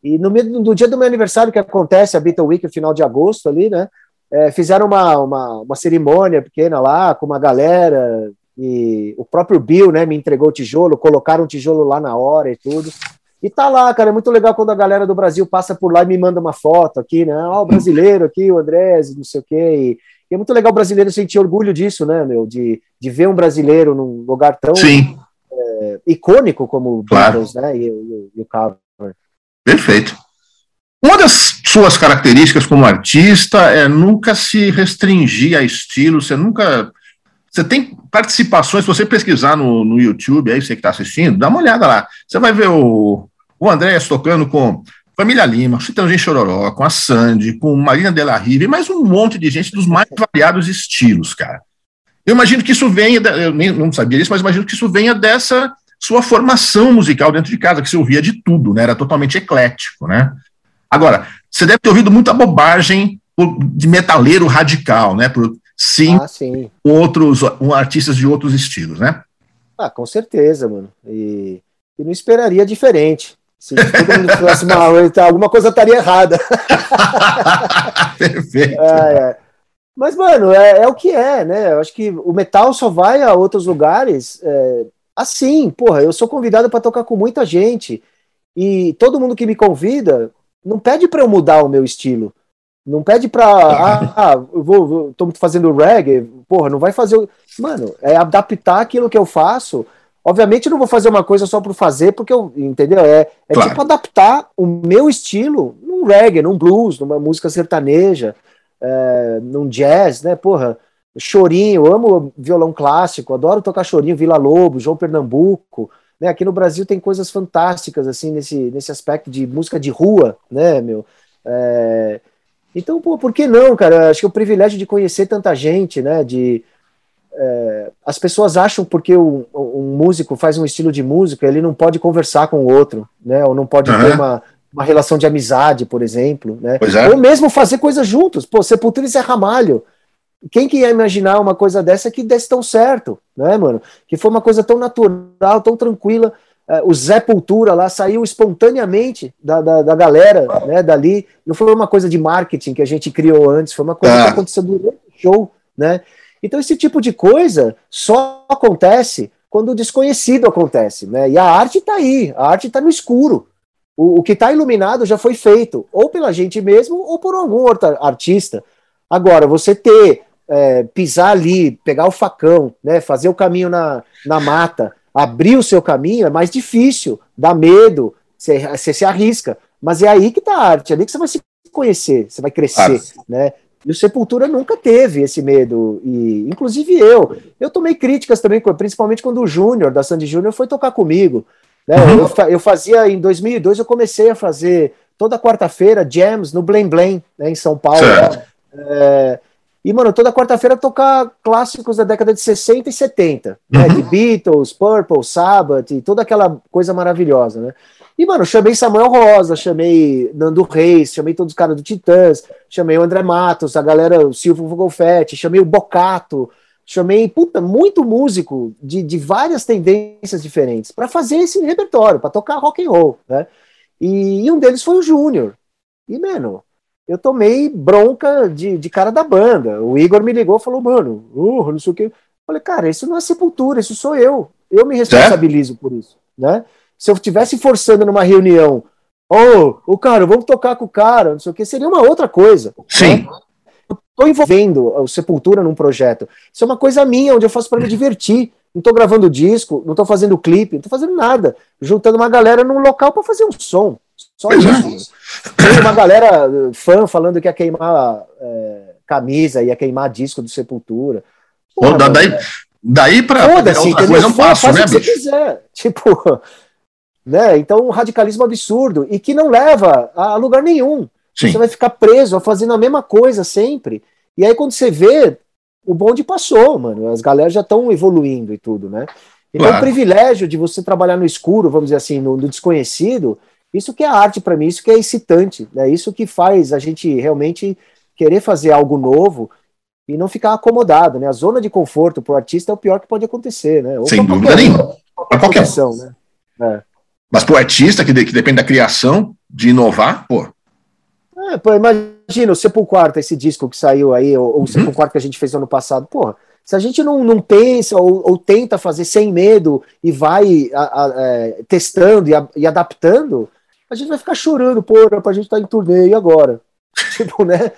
S2: e no, no dia do meu aniversário, que acontece a Beatle Week, no final de agosto ali, né? É, fizeram uma, uma, uma cerimônia pequena lá com uma galera, e o próprio Bill, né, me entregou o tijolo, colocaram o tijolo lá na hora e tudo. E tá lá, cara, é muito legal quando a galera do Brasil passa por lá e me manda uma foto aqui, né? Ó, oh, o brasileiro aqui, o Andrés, não sei o quê. E, é muito legal o brasileiro sentir orgulho disso, né, meu? De, de ver um brasileiro num lugar tão é, icônico como o claro. Beatles, né? E, e, e o Cover.
S1: Perfeito. Uma das suas características como artista é nunca se restringir a estilo, você nunca você tem participações, se você pesquisar no, no YouTube, aí você que está assistindo, dá uma olhada lá. Você vai ver o, o Andrés tocando com Família Lima, Chitãozinho Chororó, com a Sandy, com Marina Della Riva e mais um monte de gente dos mais variados estilos, cara. Eu imagino que isso venha, eu nem não sabia disso, mas imagino que isso venha dessa sua formação musical dentro de casa, que você ouvia de tudo, né? Era totalmente eclético, né? Agora, você deve ter ouvido muita bobagem de metaleiro radical, né? Por sim, ah, sim. outros um, artistas de outros estilos, né?
S2: Ah, com certeza, mano. E, e não esperaria diferente. Se todo mundo uma, então, alguma coisa estaria errada. *laughs* Perfeito. É, é. Mas, mano, é, é, o que é, né? Eu acho que o metal só vai a outros lugares é, assim. Porra, eu sou convidado para tocar com muita gente. E todo mundo que me convida não pede para eu mudar o meu estilo. Não pede pra. *laughs* Ah, ah eu vou, vou, tô fazendo reggae, porra, não vai fazer. Mano, é adaptar aquilo que eu faço. Obviamente, eu não vou fazer uma coisa só por fazer, porque eu. Entendeu? É, é claro. tipo adaptar o meu estilo num reggae, num blues, numa música sertaneja, é, num jazz, né? Porra, chorinho, amo violão clássico, adoro tocar chorinho, Vila Lobo, João Pernambuco. Né, aqui no Brasil tem coisas fantásticas assim nesse, nesse aspecto de música de rua, né, meu? É, então, pô, por que não, cara? Acho que é o privilégio de conhecer tanta gente, né? De, é, as pessoas acham porque um, um, músico faz um estilo de música, ele não pode conversar com o outro, né? Ou não pode uhum. ter uma, uma relação de amizade, por exemplo, né? É. Ou mesmo fazer coisas juntos. Pô, Sepultura e Zé Ramalho. Quem que ia imaginar uma coisa dessa que desse tão certo, né, mano? Que foi uma coisa tão natural, tão tranquila uh, o Zé Pultura lá saiu espontaneamente da, da, da, galera, né, dali. Não foi uma coisa de marketing que a gente criou antes, foi uma coisa que ah. aconteceu durante o show, né? Então esse tipo de coisa só acontece quando o desconhecido acontece, né? E a arte está aí, a arte está no escuro. O, o que está iluminado já foi feito, ou pela gente mesmo, ou por algum outro artista. Agora, você ter, é, pisar ali, pegar o facão, né, fazer o caminho na, na mata, abrir o seu caminho é mais difícil, dá medo, você, você se arrisca. Mas é aí que está a arte, é ali que você vai se conhecer, você vai crescer, né? E o Sepultura nunca teve esse medo, e inclusive eu. Eu tomei críticas também, principalmente quando o Júnior, da Sandy Júnior, foi tocar comigo. Né? Uhum. Eu, eu, fazia, em 2002, eu comecei a fazer toda quarta-feira, jams no Blém Blém, né, em São Paulo. É, e, mano, toda quarta-feira tocar clássicos da década de 60 e 70, né, uhum. de Beatles, Purple, Sabbath, e toda aquela coisa maravilhosa, né? E, mano, chamei Samuel Rosa, chamei Nando Reis, chamei todos os caras do Titãs, chamei o André Matos, a galera, o Silvio Golfetti, chamei o Bocato, chamei, puta, muito músico de, de várias tendências diferentes para fazer esse repertório, para tocar rock and roll, né? E, e um deles foi o Júnior. E, mano, eu tomei bronca de, de cara da banda. O Igor me ligou e falou, mano, uh, não sei o que. Eu falei, cara, isso não é sepultura, isso sou eu. Eu me responsabilizo é? por isso, né? Se eu estivesse forçando numa reunião, oh, o cara, vamos tocar com o cara, não sei o que, seria uma outra coisa.
S1: Sim. Né?
S2: estou envolvendo o Sepultura num projeto. Isso é uma coisa minha, onde eu faço para me divertir. Não estou gravando disco, não estou fazendo clipe, não estou fazendo nada. Juntando uma galera num local para fazer um som. Só isso. Tem uma galera uh, fã falando que ia queimar é, camisa, ia queimar disco do Sepultura.
S1: Porra, Pô, daí, daí para outra coisa é um passo, né, bicho?
S2: Quiser. *laughs* Tipo, né? Então, um radicalismo absurdo e que não leva a lugar nenhum. Sim. Você vai ficar preso fazendo a mesma coisa sempre. E aí, quando você vê, o bonde passou, mano. As galera já estão evoluindo e tudo, né? Então, claro. o privilégio de você trabalhar no escuro, vamos dizer assim, no, no desconhecido, isso que é arte para mim, isso que é excitante, né? Isso que faz a gente realmente querer fazer algo novo e não ficar acomodado, né? A zona de conforto para o artista é o pior que pode acontecer, né?
S1: Ou Sem dúvida nenhuma. Para qualquer um. Né? É. Mas para o artista, que, de, que depende da criação, de inovar, pô,
S2: é, pô, imagina o Sepulquarta, esse disco que saiu aí, ou, ou o uhum. Sepulquarta que a gente fez ano passado, porra, se a gente não, não pensa ou, ou tenta fazer sem medo e vai a, a, é, testando e, a, e, adaptando, a gente vai ficar chorando, porra, pra gente estar tá em turnê, e agora? *laughs* tipo, né?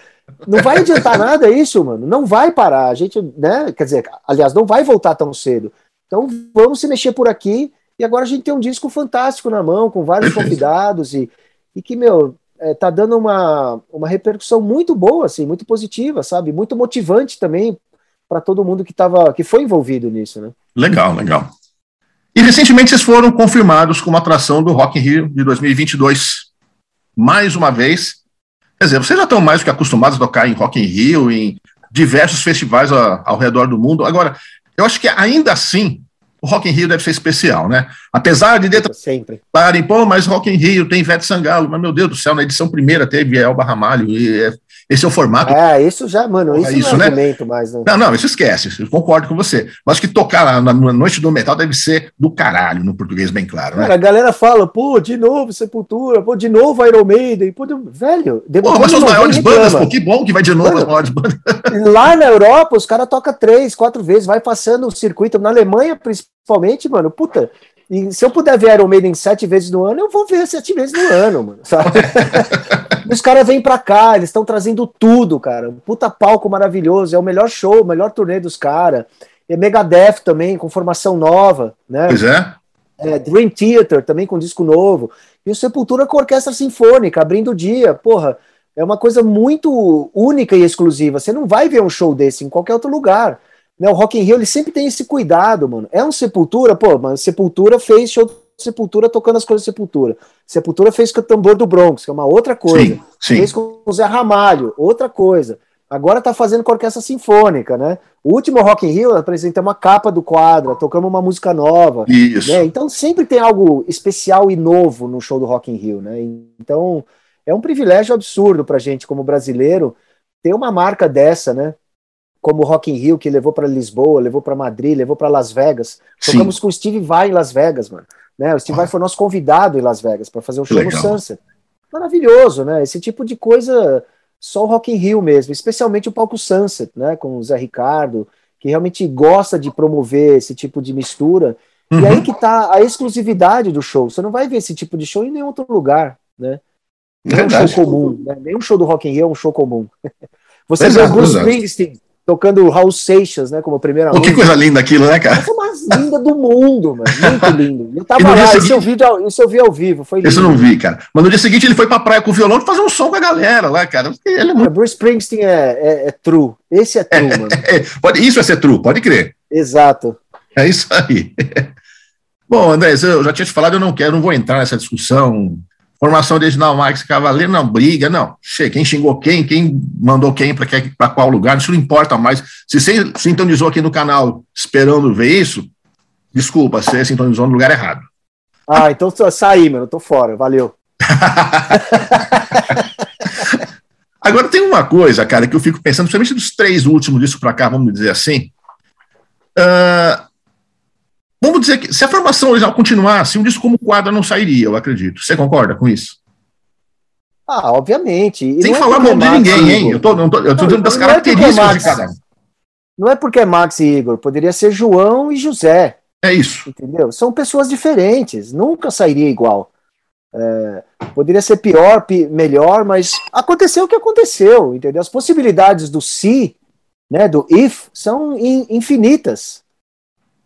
S2: Não vai adiantar nada isso, mano. Não vai parar. A gente, né? Quer dizer, aliás, não vai voltar tão cedo. Então vamos se mexer por aqui. E agora a gente tem um disco fantástico na mão, com vários convidados, e, e que, meu, é, tá dando uma, uma repercussão muito boa, assim, muito positiva, sabe? Muito motivante também para todo mundo que, tava, que foi envolvido nisso, né?
S1: Legal, legal. E recentemente vocês foram confirmados como atração do Rock in Rio de 2022. Mais uma vez. Quer dizer, vocês já estão mais do que acostumados a tocar em Rock in Rio, em diversos festivais ao, ao redor do mundo. Agora, eu acho que ainda assim o Rock in Rio deve ser especial, né? Apesar de dentro
S2: sempre
S1: parem, pô, mas Rock in Rio tem Ivete Sangalo, mas meu Deus do céu, na edição primeira teve Elba Ramalho e é, esse é o formato.
S2: É, isso já, mano, isso, isso não é né? mais. Não.
S1: não, não, isso esquece, eu concordo com você. Mas que tocar na, na, Noite do Metal deve ser do caralho, no português bem claro, né?
S2: Cara, a galera fala, pô, de novo Sepultura, pô, de novo Iron Maiden, pô, de... velho...
S1: Pô, mas são as maiores bandas, pô, que bom que vai de novo mano, as maiores bandas. *laughs*
S2: Lá na Europa, os caras tocam três, quatro vezes, vai passando o circuito, na Alemanha, principalmente, mano, puta, e se eu puder ver Iron Maiden sete vezes no ano, eu vou ver sete vezes no ano, mano, sabe? *laughs* os caras vêm pra cá, eles estão trazendo tudo, cara. puta palco maravilhoso, é o melhor show, o melhor turnê dos caras. É Megadeth também, com formação nova, né?
S1: Pois é.
S2: é. Dream Theater também com disco novo. E o Sepultura com orquestra sinfônica, abrindo o dia. Porra, é uma coisa muito única e exclusiva. Você não vai ver um show desse em qualquer outro lugar. Né, o Rock in Rio ele sempre tem esse cuidado, mano. É um Sepultura, pô, mas Sepultura fez show Sepultura tocando as coisas de Sepultura. Sepultura fez com o tambor do Bronx, que é uma outra coisa. Sim, sim. Fez com o Zé Ramalho, outra coisa. Agora tá fazendo com a orquestra sinfônica, né? O último Rock in Rio apresentamos uma capa do quadro, tocamos uma música nova.
S1: Isso.
S2: Né? Então sempre tem algo especial e novo no show do Rock in Rio, né? Então é um privilégio absurdo pra gente como brasileiro ter uma marca dessa, né? como o Rock in Rio, que levou para Lisboa, levou para Madrid, levou para Las Vegas. Tocamos com o Steve Vai em Las Vegas, mano. Né? O Steve Vai foi nosso convidado em Las Vegas para fazer um show Legal. no Sunset. Maravilhoso, né? Esse tipo de coisa só o Rock in Rio mesmo, especialmente o palco Sunset, né? Com o Zé Ricardo, que realmente gosta de promover esse tipo de mistura. Uhum. E aí que tá a exclusividade do show. Você não vai ver esse tipo de show em nenhum outro lugar, né? Não é um show comum, né? Nenhum show do Rock in Rio é um show comum. *laughs* Você vê o Bruce Springsteen tocando Raul Seixas, né, como primeira
S1: Pô, Que coisa linda aquilo, né, cara?
S2: Coisa mais linda do mundo, mano. Muito lindo. Eu tava lá, seguinte... eu, vi, eu vi ao vivo, foi lindo.
S1: Isso eu não vi, cara. Mas no dia seguinte ele foi pra praia com o violão fazer um som com a galera lá, cara.
S2: Ele é muito... Bruce Springsteen é, é, é, true. Esse é true,
S1: é,
S2: mano. *laughs*
S1: É, pode, isso é ser true, pode crer.
S2: Exato.
S1: É isso aí. *laughs* Bom, André, eu já tinha te falado, eu não quero, não vou entrar nessa discussão formação original Max Cavaleiro, não, briga, não. Chega, quem xingou quem, quem mandou quem para qual lugar, isso não importa mais. Se você sintonizou aqui no canal esperando ver isso, desculpa, você sintonizou no lugar errado.
S2: Ah, então saí, mano, tô fora, valeu. *laughs*
S1: Agora tem uma coisa, cara, que eu fico pensando, principalmente dos três últimos disso para cá, vamos dizer assim. Uh, vamos dizer que se a formação original continuasse, um disco como quadra não sairia, eu acredito. Você concorda com isso?
S2: Ah, obviamente.
S1: E Sem é falar mal de ninguém, hein? Eu tô, não tô, eu tô dizendo das é características é Max, de cada um.
S2: Não é porque é Max e Igor, poderia ser João e José.
S1: É isso.
S2: Entendeu? São pessoas diferentes, nunca sairia igual. É, poderia ser pior, pi melhor, mas aconteceu o que aconteceu, entendeu? As possibilidades do se, né, do if, são in infinitas,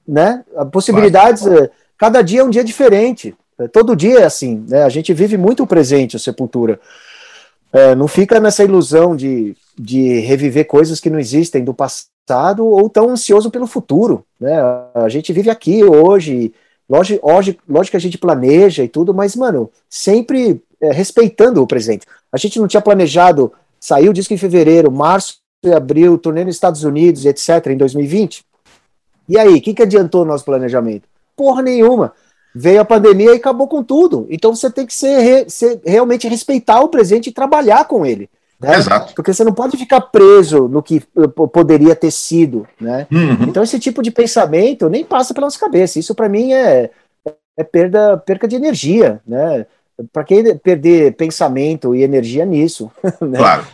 S2: né? Possibilidades, claro. É, cada dia é um dia diferente. É, todo dia é assim, né? A gente vive muito o presente, a Sepultura. É, não fica nessa ilusão de, de reviver coisas que não existem do passado ou tão ansioso pelo futuro, né? A gente vive aqui hoje Lógico, lógico, lógico que a gente planeja e tudo, mas, mano, sempre é, respeitando o presente. A gente não tinha planejado sair o disco em fevereiro, março e abril, turnê nos Estados Unidos, etc., em 2020. E aí, o que, que adiantou o nosso planejamento? Porra nenhuma. Veio a pandemia e acabou com tudo. Então você tem que ser, ser realmente respeitar o presente e trabalhar com ele. Né? Exato. Porque você não pode ficar preso no que eh, poderia ter sido, né? Uhum. Então esse tipo de pensamento nem passa pela nossa cabeça. Isso para mim é, é perda, perca de energia, né? Para que perder pensamento e energia nisso? *laughs* Né? Claro.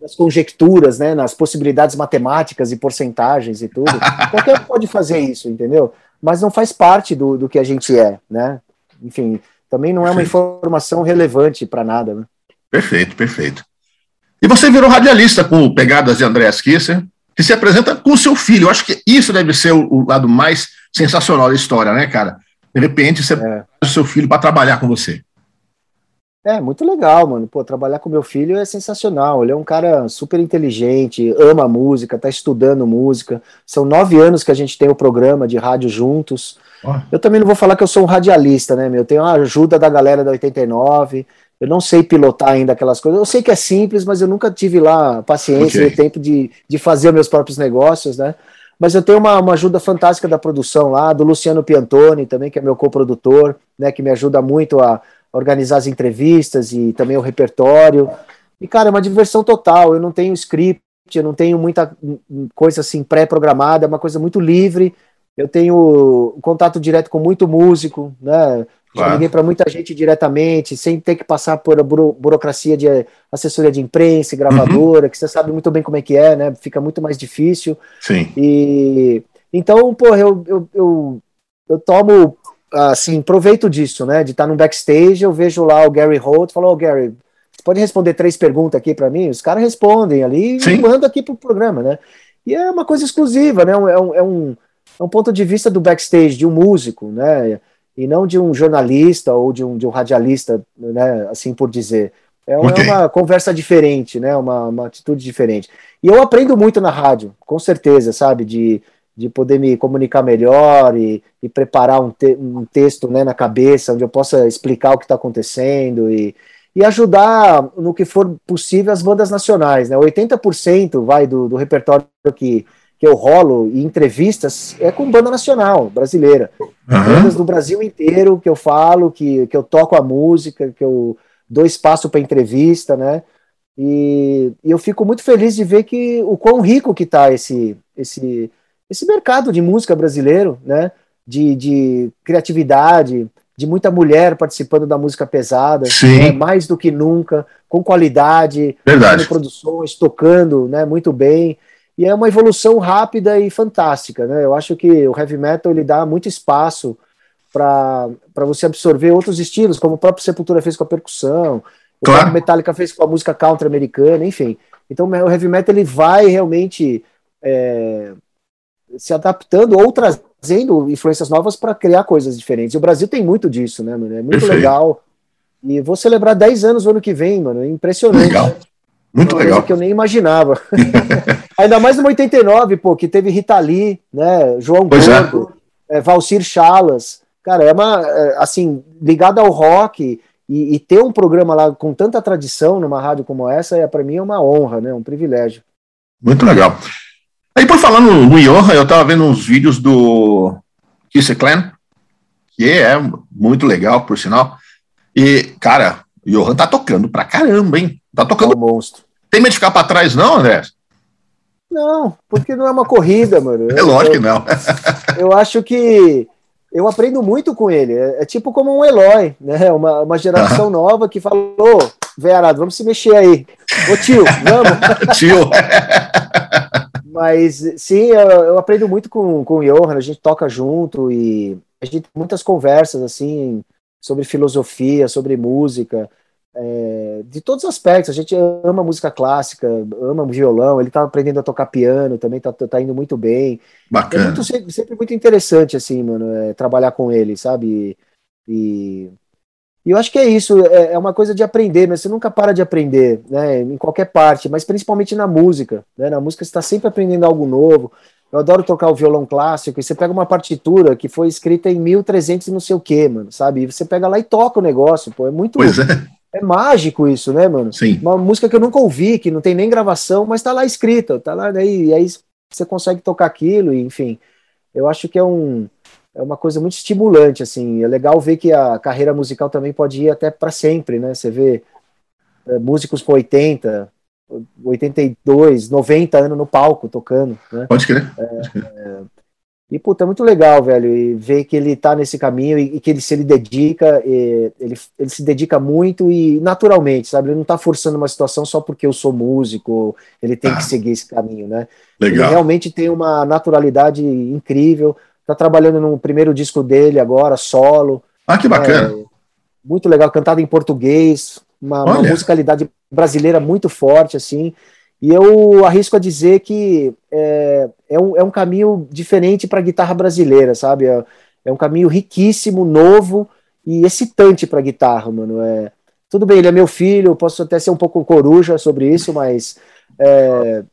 S2: nas conjecturas, né? nas possibilidades matemáticas e porcentagens e tudo. *laughs* Qualquer um pode fazer isso, entendeu? Mas não faz parte do, do que a gente é, né? Enfim, também não é uma informação relevante para nada. Né?
S1: Perfeito, perfeito. E você virou radialista com Pegadas de Andréas Kisser, que se apresenta com seu filho. Eu acho que isso deve ser o, o lado mais sensacional da história, né, cara? De repente você é. o seu filho para trabalhar com você.
S2: É, muito legal, mano. Pô, trabalhar com meu filho é sensacional. Ele é um cara super inteligente, ama música, tá estudando música. São nove anos que a gente tem o programa de rádio juntos. Oh. Eu também não vou falar que eu sou um radialista, né, meu? Eu tenho a ajuda da galera da 89. Eu não sei pilotar ainda aquelas coisas. Eu sei que é simples, mas eu nunca tive lá paciência okay. e tempo de, de fazer meus próprios negócios, né? Mas eu tenho uma, uma, ajuda fantástica da produção lá, do Luciano Piantoni também, que é meu coprodutor, né? Que me ajuda muito a organizar as entrevistas e também o repertório. E, cara, é uma diversão total. Eu não tenho script, eu não tenho muita coisa assim pré-programada, é uma coisa muito livre. Eu tenho contato direto com muito músico, né? Claro. liguei para muita gente diretamente, sem ter que passar por a buro burocracia de assessoria de imprensa, gravadora, uhum. que você sabe muito bem como é que é, né? Fica muito mais difícil.
S1: Sim.
S2: E então, pô, eu, eu, eu, eu tomo assim, proveito disso, né? De estar no backstage, eu vejo lá o Gary Holt, falou, oh, Gary, você pode responder três perguntas aqui para mim? Os caras respondem ali Sim. e mandam aqui pro programa, né? E é uma coisa exclusiva, né? É um, é um, é um ponto de vista do backstage, de um músico, né? e não de um jornalista ou de um, de um radialista, né, assim por dizer. É uma, okay. uma conversa diferente, né, uma, uma atitude diferente. E eu aprendo muito na rádio, com certeza, sabe, de, de poder me comunicar melhor e, e preparar um, te, um texto né, na cabeça, onde eu possa explicar o que está acontecendo e, e ajudar no que for possível as bandas nacionais. Né? 80% vai do, do repertório que, que eu rolo em entrevistas é com banda nacional brasileira. Uhum. Bandas do Brasil inteiro que eu falo, que, que eu toco a música, que eu dou espaço para entrevista, né? E, e, eu fico muito feliz de ver que o quão rico que está esse, esse, esse mercado de música brasileiro, né? De, de criatividade, de muita mulher participando da música pesada, né? mais do que nunca, com qualidade,
S1: Verdade.
S2: produções, tocando né, muito bem e é uma evolução rápida e fantástica, né? Eu acho que o heavy metal ele dá muito espaço para você absorver outros estilos, como o próprio Sepultura fez com a percussão, o claro. próprio Metallica fez com a música country americana, enfim. Então o heavy metal ele vai realmente é, se adaptando ou trazendo influências novas para criar coisas diferentes. E o Brasil tem muito disso, né, mano? É muito Perfeito. legal. E vou celebrar 10 anos no ano que vem, mano. É impressionante.
S1: Legal. Muito Uma legal.
S2: que eu nem imaginava. *laughs* Ainda mais no 89, pô, que teve Rita Lee, né? João pois é. Gordo, é. É, Valcir Chalas. Cara, é uma, é, assim, ligada ao rock E, e ter um programa lá com tanta tradição numa rádio como essa, é, para mim é uma honra, né? Um privilégio.
S1: Muito legal. Aí, por falando no Johan, eu estava vendo uns vídeos do Kiss Clan, que é muito legal, por sinal. E, cara, o Johan tá tocando pra caramba, hein? Tá tocando. É um
S2: monstro.
S1: Tem medo de ficar pra trás, não, André?
S2: Não, porque não é uma corrida, mano.
S1: É lógico que não.
S2: eu acho que eu aprendo muito com ele. É, é tipo como um Eloy, né? Uma, uma geração uhum. nova que falou: Verado, vamos se mexer aí. Ô tio, vamos. *laughs* tio. *laughs* Mas sim, eu, eu, aprendo muito com, com o Johan, a gente toca junto e a gente tem muitas conversas assim sobre filosofia, sobre música é, de todos os aspectos. A gente ama música clássica, ama violão, ele está aprendendo a tocar piano, também está tá indo muito bem.
S1: Bacana.
S2: É muito, sempre, muito interessante, assim, mano, é, trabalhar com ele, sabe? E, e eu acho que é isso, é, é, uma coisa de aprender, mas você nunca para de aprender, né? Em qualquer parte, mas principalmente na música, né? Na música você está sempre aprendendo algo novo. Eu adoro tocar o violão clássico, e você pega uma partitura que foi escrita em 1300 e não sei o que, mano, sabe? E você pega lá e toca o negócio, pô, é muito...
S1: Pois é
S2: é mágico isso, né, mano?
S1: Sim.
S2: Uma música que eu nunca ouvi, que não tem nem gravação, mas tá lá escrita, tá lá, daí, e aí você consegue tocar aquilo, e, enfim. Eu acho que é um é uma coisa muito estimulante, assim. É legal ver que a carreira musical também pode ir até para sempre, né? Você vê é, músicos com 80, 82, 90 anos no palco tocando, né?
S1: Pode crer. É, pode crer.
S2: É, e, puta, é muito legal, velho, e ver que ele tá nesse caminho e, e que ele se ele dedica, ele, ele se dedica muito e naturalmente, sabe? Ele não tá forçando uma situação só porque eu sou músico, ele tem ah, que seguir esse caminho, né?
S1: Legal.
S2: Ele realmente tem uma naturalidade incrível, tá trabalhando no primeiro disco dele agora, solo.
S1: Ah, que bacana. É,
S2: muito legal, cantado em português, uma, uma musicalidade brasileira muito forte, assim. E eu arrisco a dizer que é, é, um, é um caminho diferente para a guitarra brasileira, sabe? É, é, um caminho riquíssimo, novo e excitante para a guitarra, mano. É, tudo bem, ele é meu filho, posso até ser um pouco coruja sobre isso, mas é,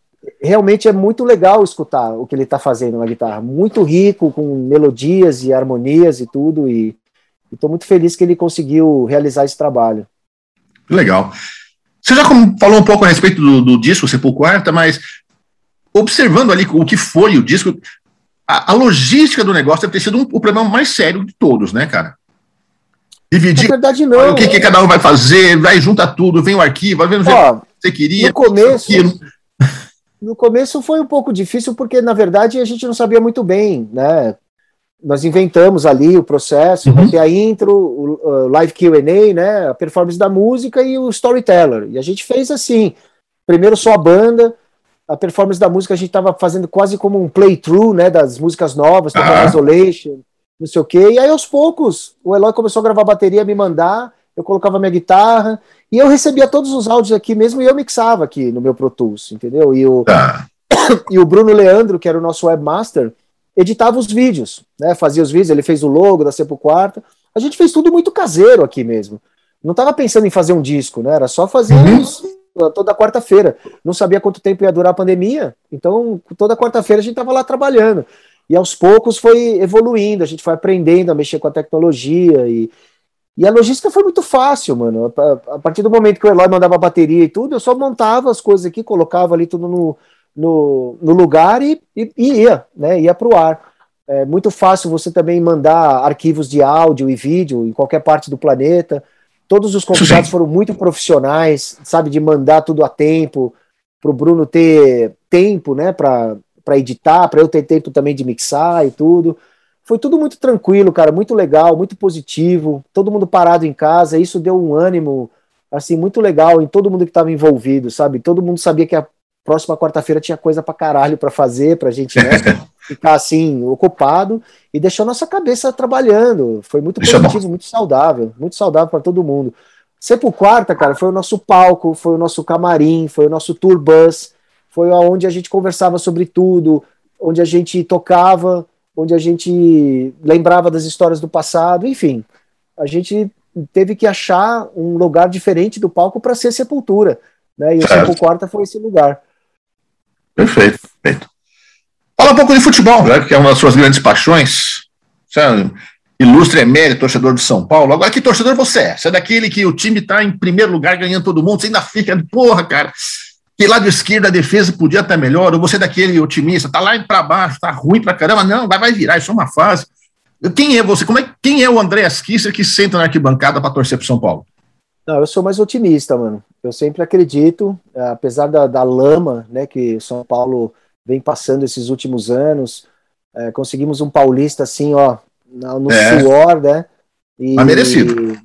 S2: realmente é muito legal escutar o que ele está fazendo na guitarra. Muito rico, com melodias e harmonias e tudo, e estou muito feliz que ele conseguiu realizar esse trabalho.
S1: Legal. Você já falou um pouco a respeito do, do disco Sepulcro mas observando ali o que foi o disco, a, a logística do negócio deve ter sido um, o problema mais sério de todos, né, cara?
S2: Dividir. Na verdade, não.
S1: O que, que, cada um vai fazer, vai juntar tudo, vem o arquivo, vai vendo o que você queria.
S2: No começo. No começo foi um pouco difícil, porque, na verdade, a gente não sabia muito bem, né? nós inventamos ali o processo, uhum. ter a intro, o, live Q&A, né, a performance da música e o storyteller. E a gente fez assim, primeiro só a banda, a performance da música a gente estava fazendo quase como um playthrough, né, das músicas novas, uhum. Isolation, não sei o quê. E aí aos poucos, o Eloy começou a gravar bateria, me mandar, eu colocava minha guitarra e eu recebia todos os áudios aqui mesmo e eu mixava aqui no meu Pro Tools, entendeu? E o, ah. *coughs* e o Bruno Leandro, que era o nosso webmaster, editava os vídeos, né? Fazia os vídeos, ele fez o logo da Cepo Quarta. A gente fez tudo muito caseiro aqui mesmo. Não estava pensando em fazer um disco, né? Era só fazer uhum. isso toda quarta-feira. Não sabia quanto tempo ia durar a pandemia, então toda quarta-feira a gente estava lá trabalhando. E aos poucos foi evoluindo, a gente foi aprendendo a mexer com a tecnologia e, e a logística foi muito fácil, mano. A, partir do momento que o Eloy mandava bateria e tudo, eu só montava as coisas aqui, colocava ali tudo no, no, no lugar e, e, e ia, né? Ia para o ar. É muito fácil você também mandar arquivos de áudio e vídeo em qualquer parte do planeta. Todos os convidados foram muito profissionais, sabe, de mandar tudo a tempo, para o Bruno ter tempo, né, para editar, para eu ter tempo também de mixar e tudo. Foi tudo muito tranquilo, cara, muito legal, muito positivo. Todo mundo parado em casa, isso deu um ânimo assim muito legal em todo mundo que estava envolvido, sabe? Todo mundo sabia que a próxima quarta-feira tinha coisa pra caralho pra fazer, pra gente né, *laughs* ficar assim, ocupado, e deixou nossa cabeça trabalhando. Foi muito positivo, muito saudável, muito saudável para todo mundo. Sempre o quarta, cara, foi o nosso palco, foi o nosso camarim, foi o nosso tour bus, foi onde a gente conversava sobre tudo, onde a gente tocava, onde a gente lembrava das histórias do passado, enfim. A gente teve que achar um lugar diferente do palco para ser sepultura. Né? E o Sepulcro Quarta foi esse lugar.
S1: Perfeito, perfeito. Fala um pouco de futebol, né, que é uma das suas grandes paixões. Você ilustre emérito, torcedor do São Paulo. Agora, que torcedor você é? Você é daquele que o time está em primeiro lugar ganhando todo mundo, você ainda fica, porra, cara, que lado esquerdo a defesa podia estar melhor, ou você é daquele otimista, tá lá para baixo, tá ruim pra caramba, não, vai, vai virar, isso é uma fase. Quem é você? Como é, quem é o André Kisser que senta na arquibancada para torcer pro São Paulo?
S2: Não, eu sou mais otimista, mano. Eu sempre acredito, apesar da, da lama né, que o São Paulo vem passando esses últimos anos, é, conseguimos um paulista assim, ó, no é. suor, né?
S1: E, Mas merecido.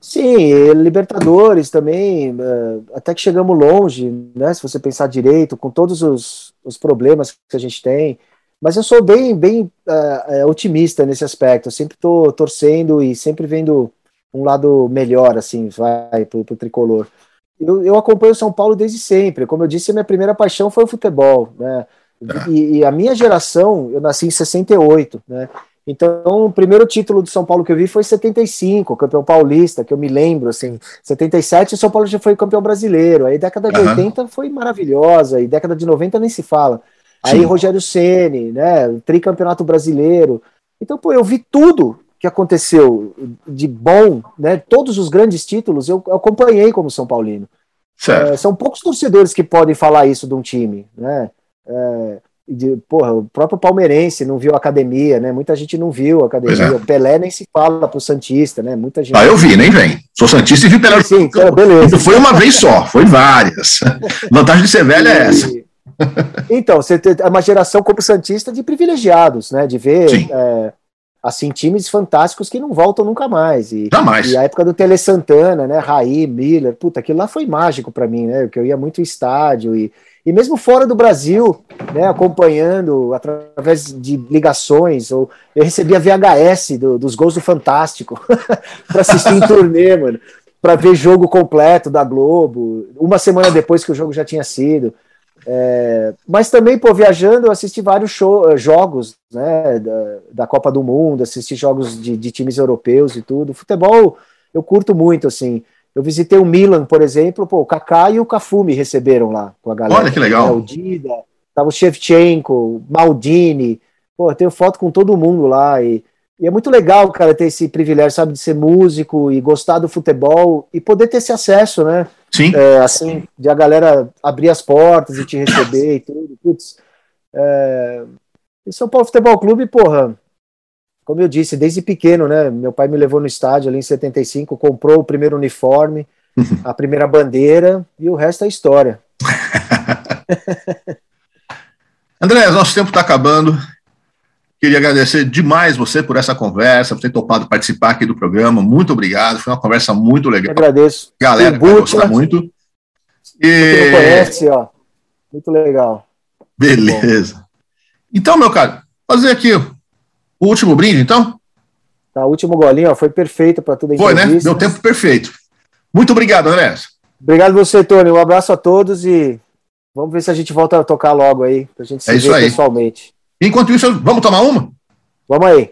S2: Sim, Libertadores também, é, até que chegamos longe, né? Se você pensar direito, com todos os, os problemas que a gente tem. Mas eu sou bem, bem uh, otimista nesse aspecto. Eu sempre estou torcendo e sempre vendo um lado melhor, assim, vai, pro, pro tricolor. Eu, eu acompanho o São Paulo desde sempre. Como eu disse, a minha primeira paixão foi o futebol, né? É. E, e, a minha geração, eu nasci em 68, né? Então, o primeiro título do São Paulo que eu vi foi 75, campeão paulista, que eu me lembro, assim, 77 o São Paulo já foi campeão brasileiro, aí década de uhum. 80 foi maravilhosa, e década de 90 nem se fala. Aí Sim. Rogério Ceni, né, tricampeonato brasileiro. Então, pô, eu vi tudo que aconteceu de bom, né, todos os grandes títulos eu, acompanhei como São Paulino. É, são poucos torcedores que podem falar isso de um time, né? É, de, porra, o próprio palmeirense não viu a academia, né? Muita gente não viu a academia. É. O Pelé nem se fala pro Santista, né? Muita gente.
S1: Ah, eu vi, nem vem. Sou Santista e vi Pelé. Sim, então, beleza. Foi uma vez só, foi várias. *laughs* vantagem de ser velho é essa.
S2: Então, você tem uma geração como Santista de privilegiados, né? De ver é, assim times fantásticos que não voltam nunca mais. E,
S1: Jamais.
S2: E a época do Tele Santana, né? Raí, Miller, puta, aquilo lá foi mágico para mim, né? Porque eu ia muito em estádio e e mesmo fora do Brasil, né, acompanhando através de ligações, ou eu recebia VHS do, dos gols do Fantástico *laughs* para assistir em turnê, *laughs* mano, para ver jogo completo da Globo, uma semana depois que o jogo já tinha sido. É, mas também, pô, viajando, eu assisti vários show, eh, jogos né, da, da, Copa do Mundo, assisti jogos de, de times europeus e tudo. Futebol eu curto muito, assim. Eu visitei o Milan, por exemplo, pô, o Kaká e o Cafu me receberam lá com a galera.
S1: Olha que legal.
S2: O Dida, tava o Shevchenko, Maldini, pô, eu tenho foto com todo mundo lá e, e, é muito legal, cara, ter esse privilégio, sabe, de ser músico e gostar do futebol e poder ter esse acesso, né?
S1: Sim.
S2: É, assim, de a galera abrir as portas e te receber e tudo. Putz, é... E São Paulo Futebol Clube, porra, como eu disse, desde pequeno, né? Meu pai me levou no estádio ali em 75, comprou o primeiro uniforme, a primeira bandeira e o resto é história. *laughs*
S1: André, nosso tempo está acabando. Queria agradecer demais você por essa conversa, por ter topado participar aqui do programa. Muito obrigado. Foi uma conversa muito legal.
S2: Eu agradeço.
S1: Galera, gostar muito.
S2: E... Você conhece, ó. Muito legal.
S1: Beleza. Então, meu caro, fazer aqui o último brinde, então?
S2: Tá, o último golinho, ó, foi perfeito para tudo a
S1: Foi, né? Deu tempo perfeito. Muito obrigado, André.
S2: Obrigado você, Tony. Um abraço a todos e vamos ver se a gente volta a tocar logo aí, pra gente se é ver pessoalmente.
S1: Enquanto isso, vamos tomar uma?
S2: Vamos aí.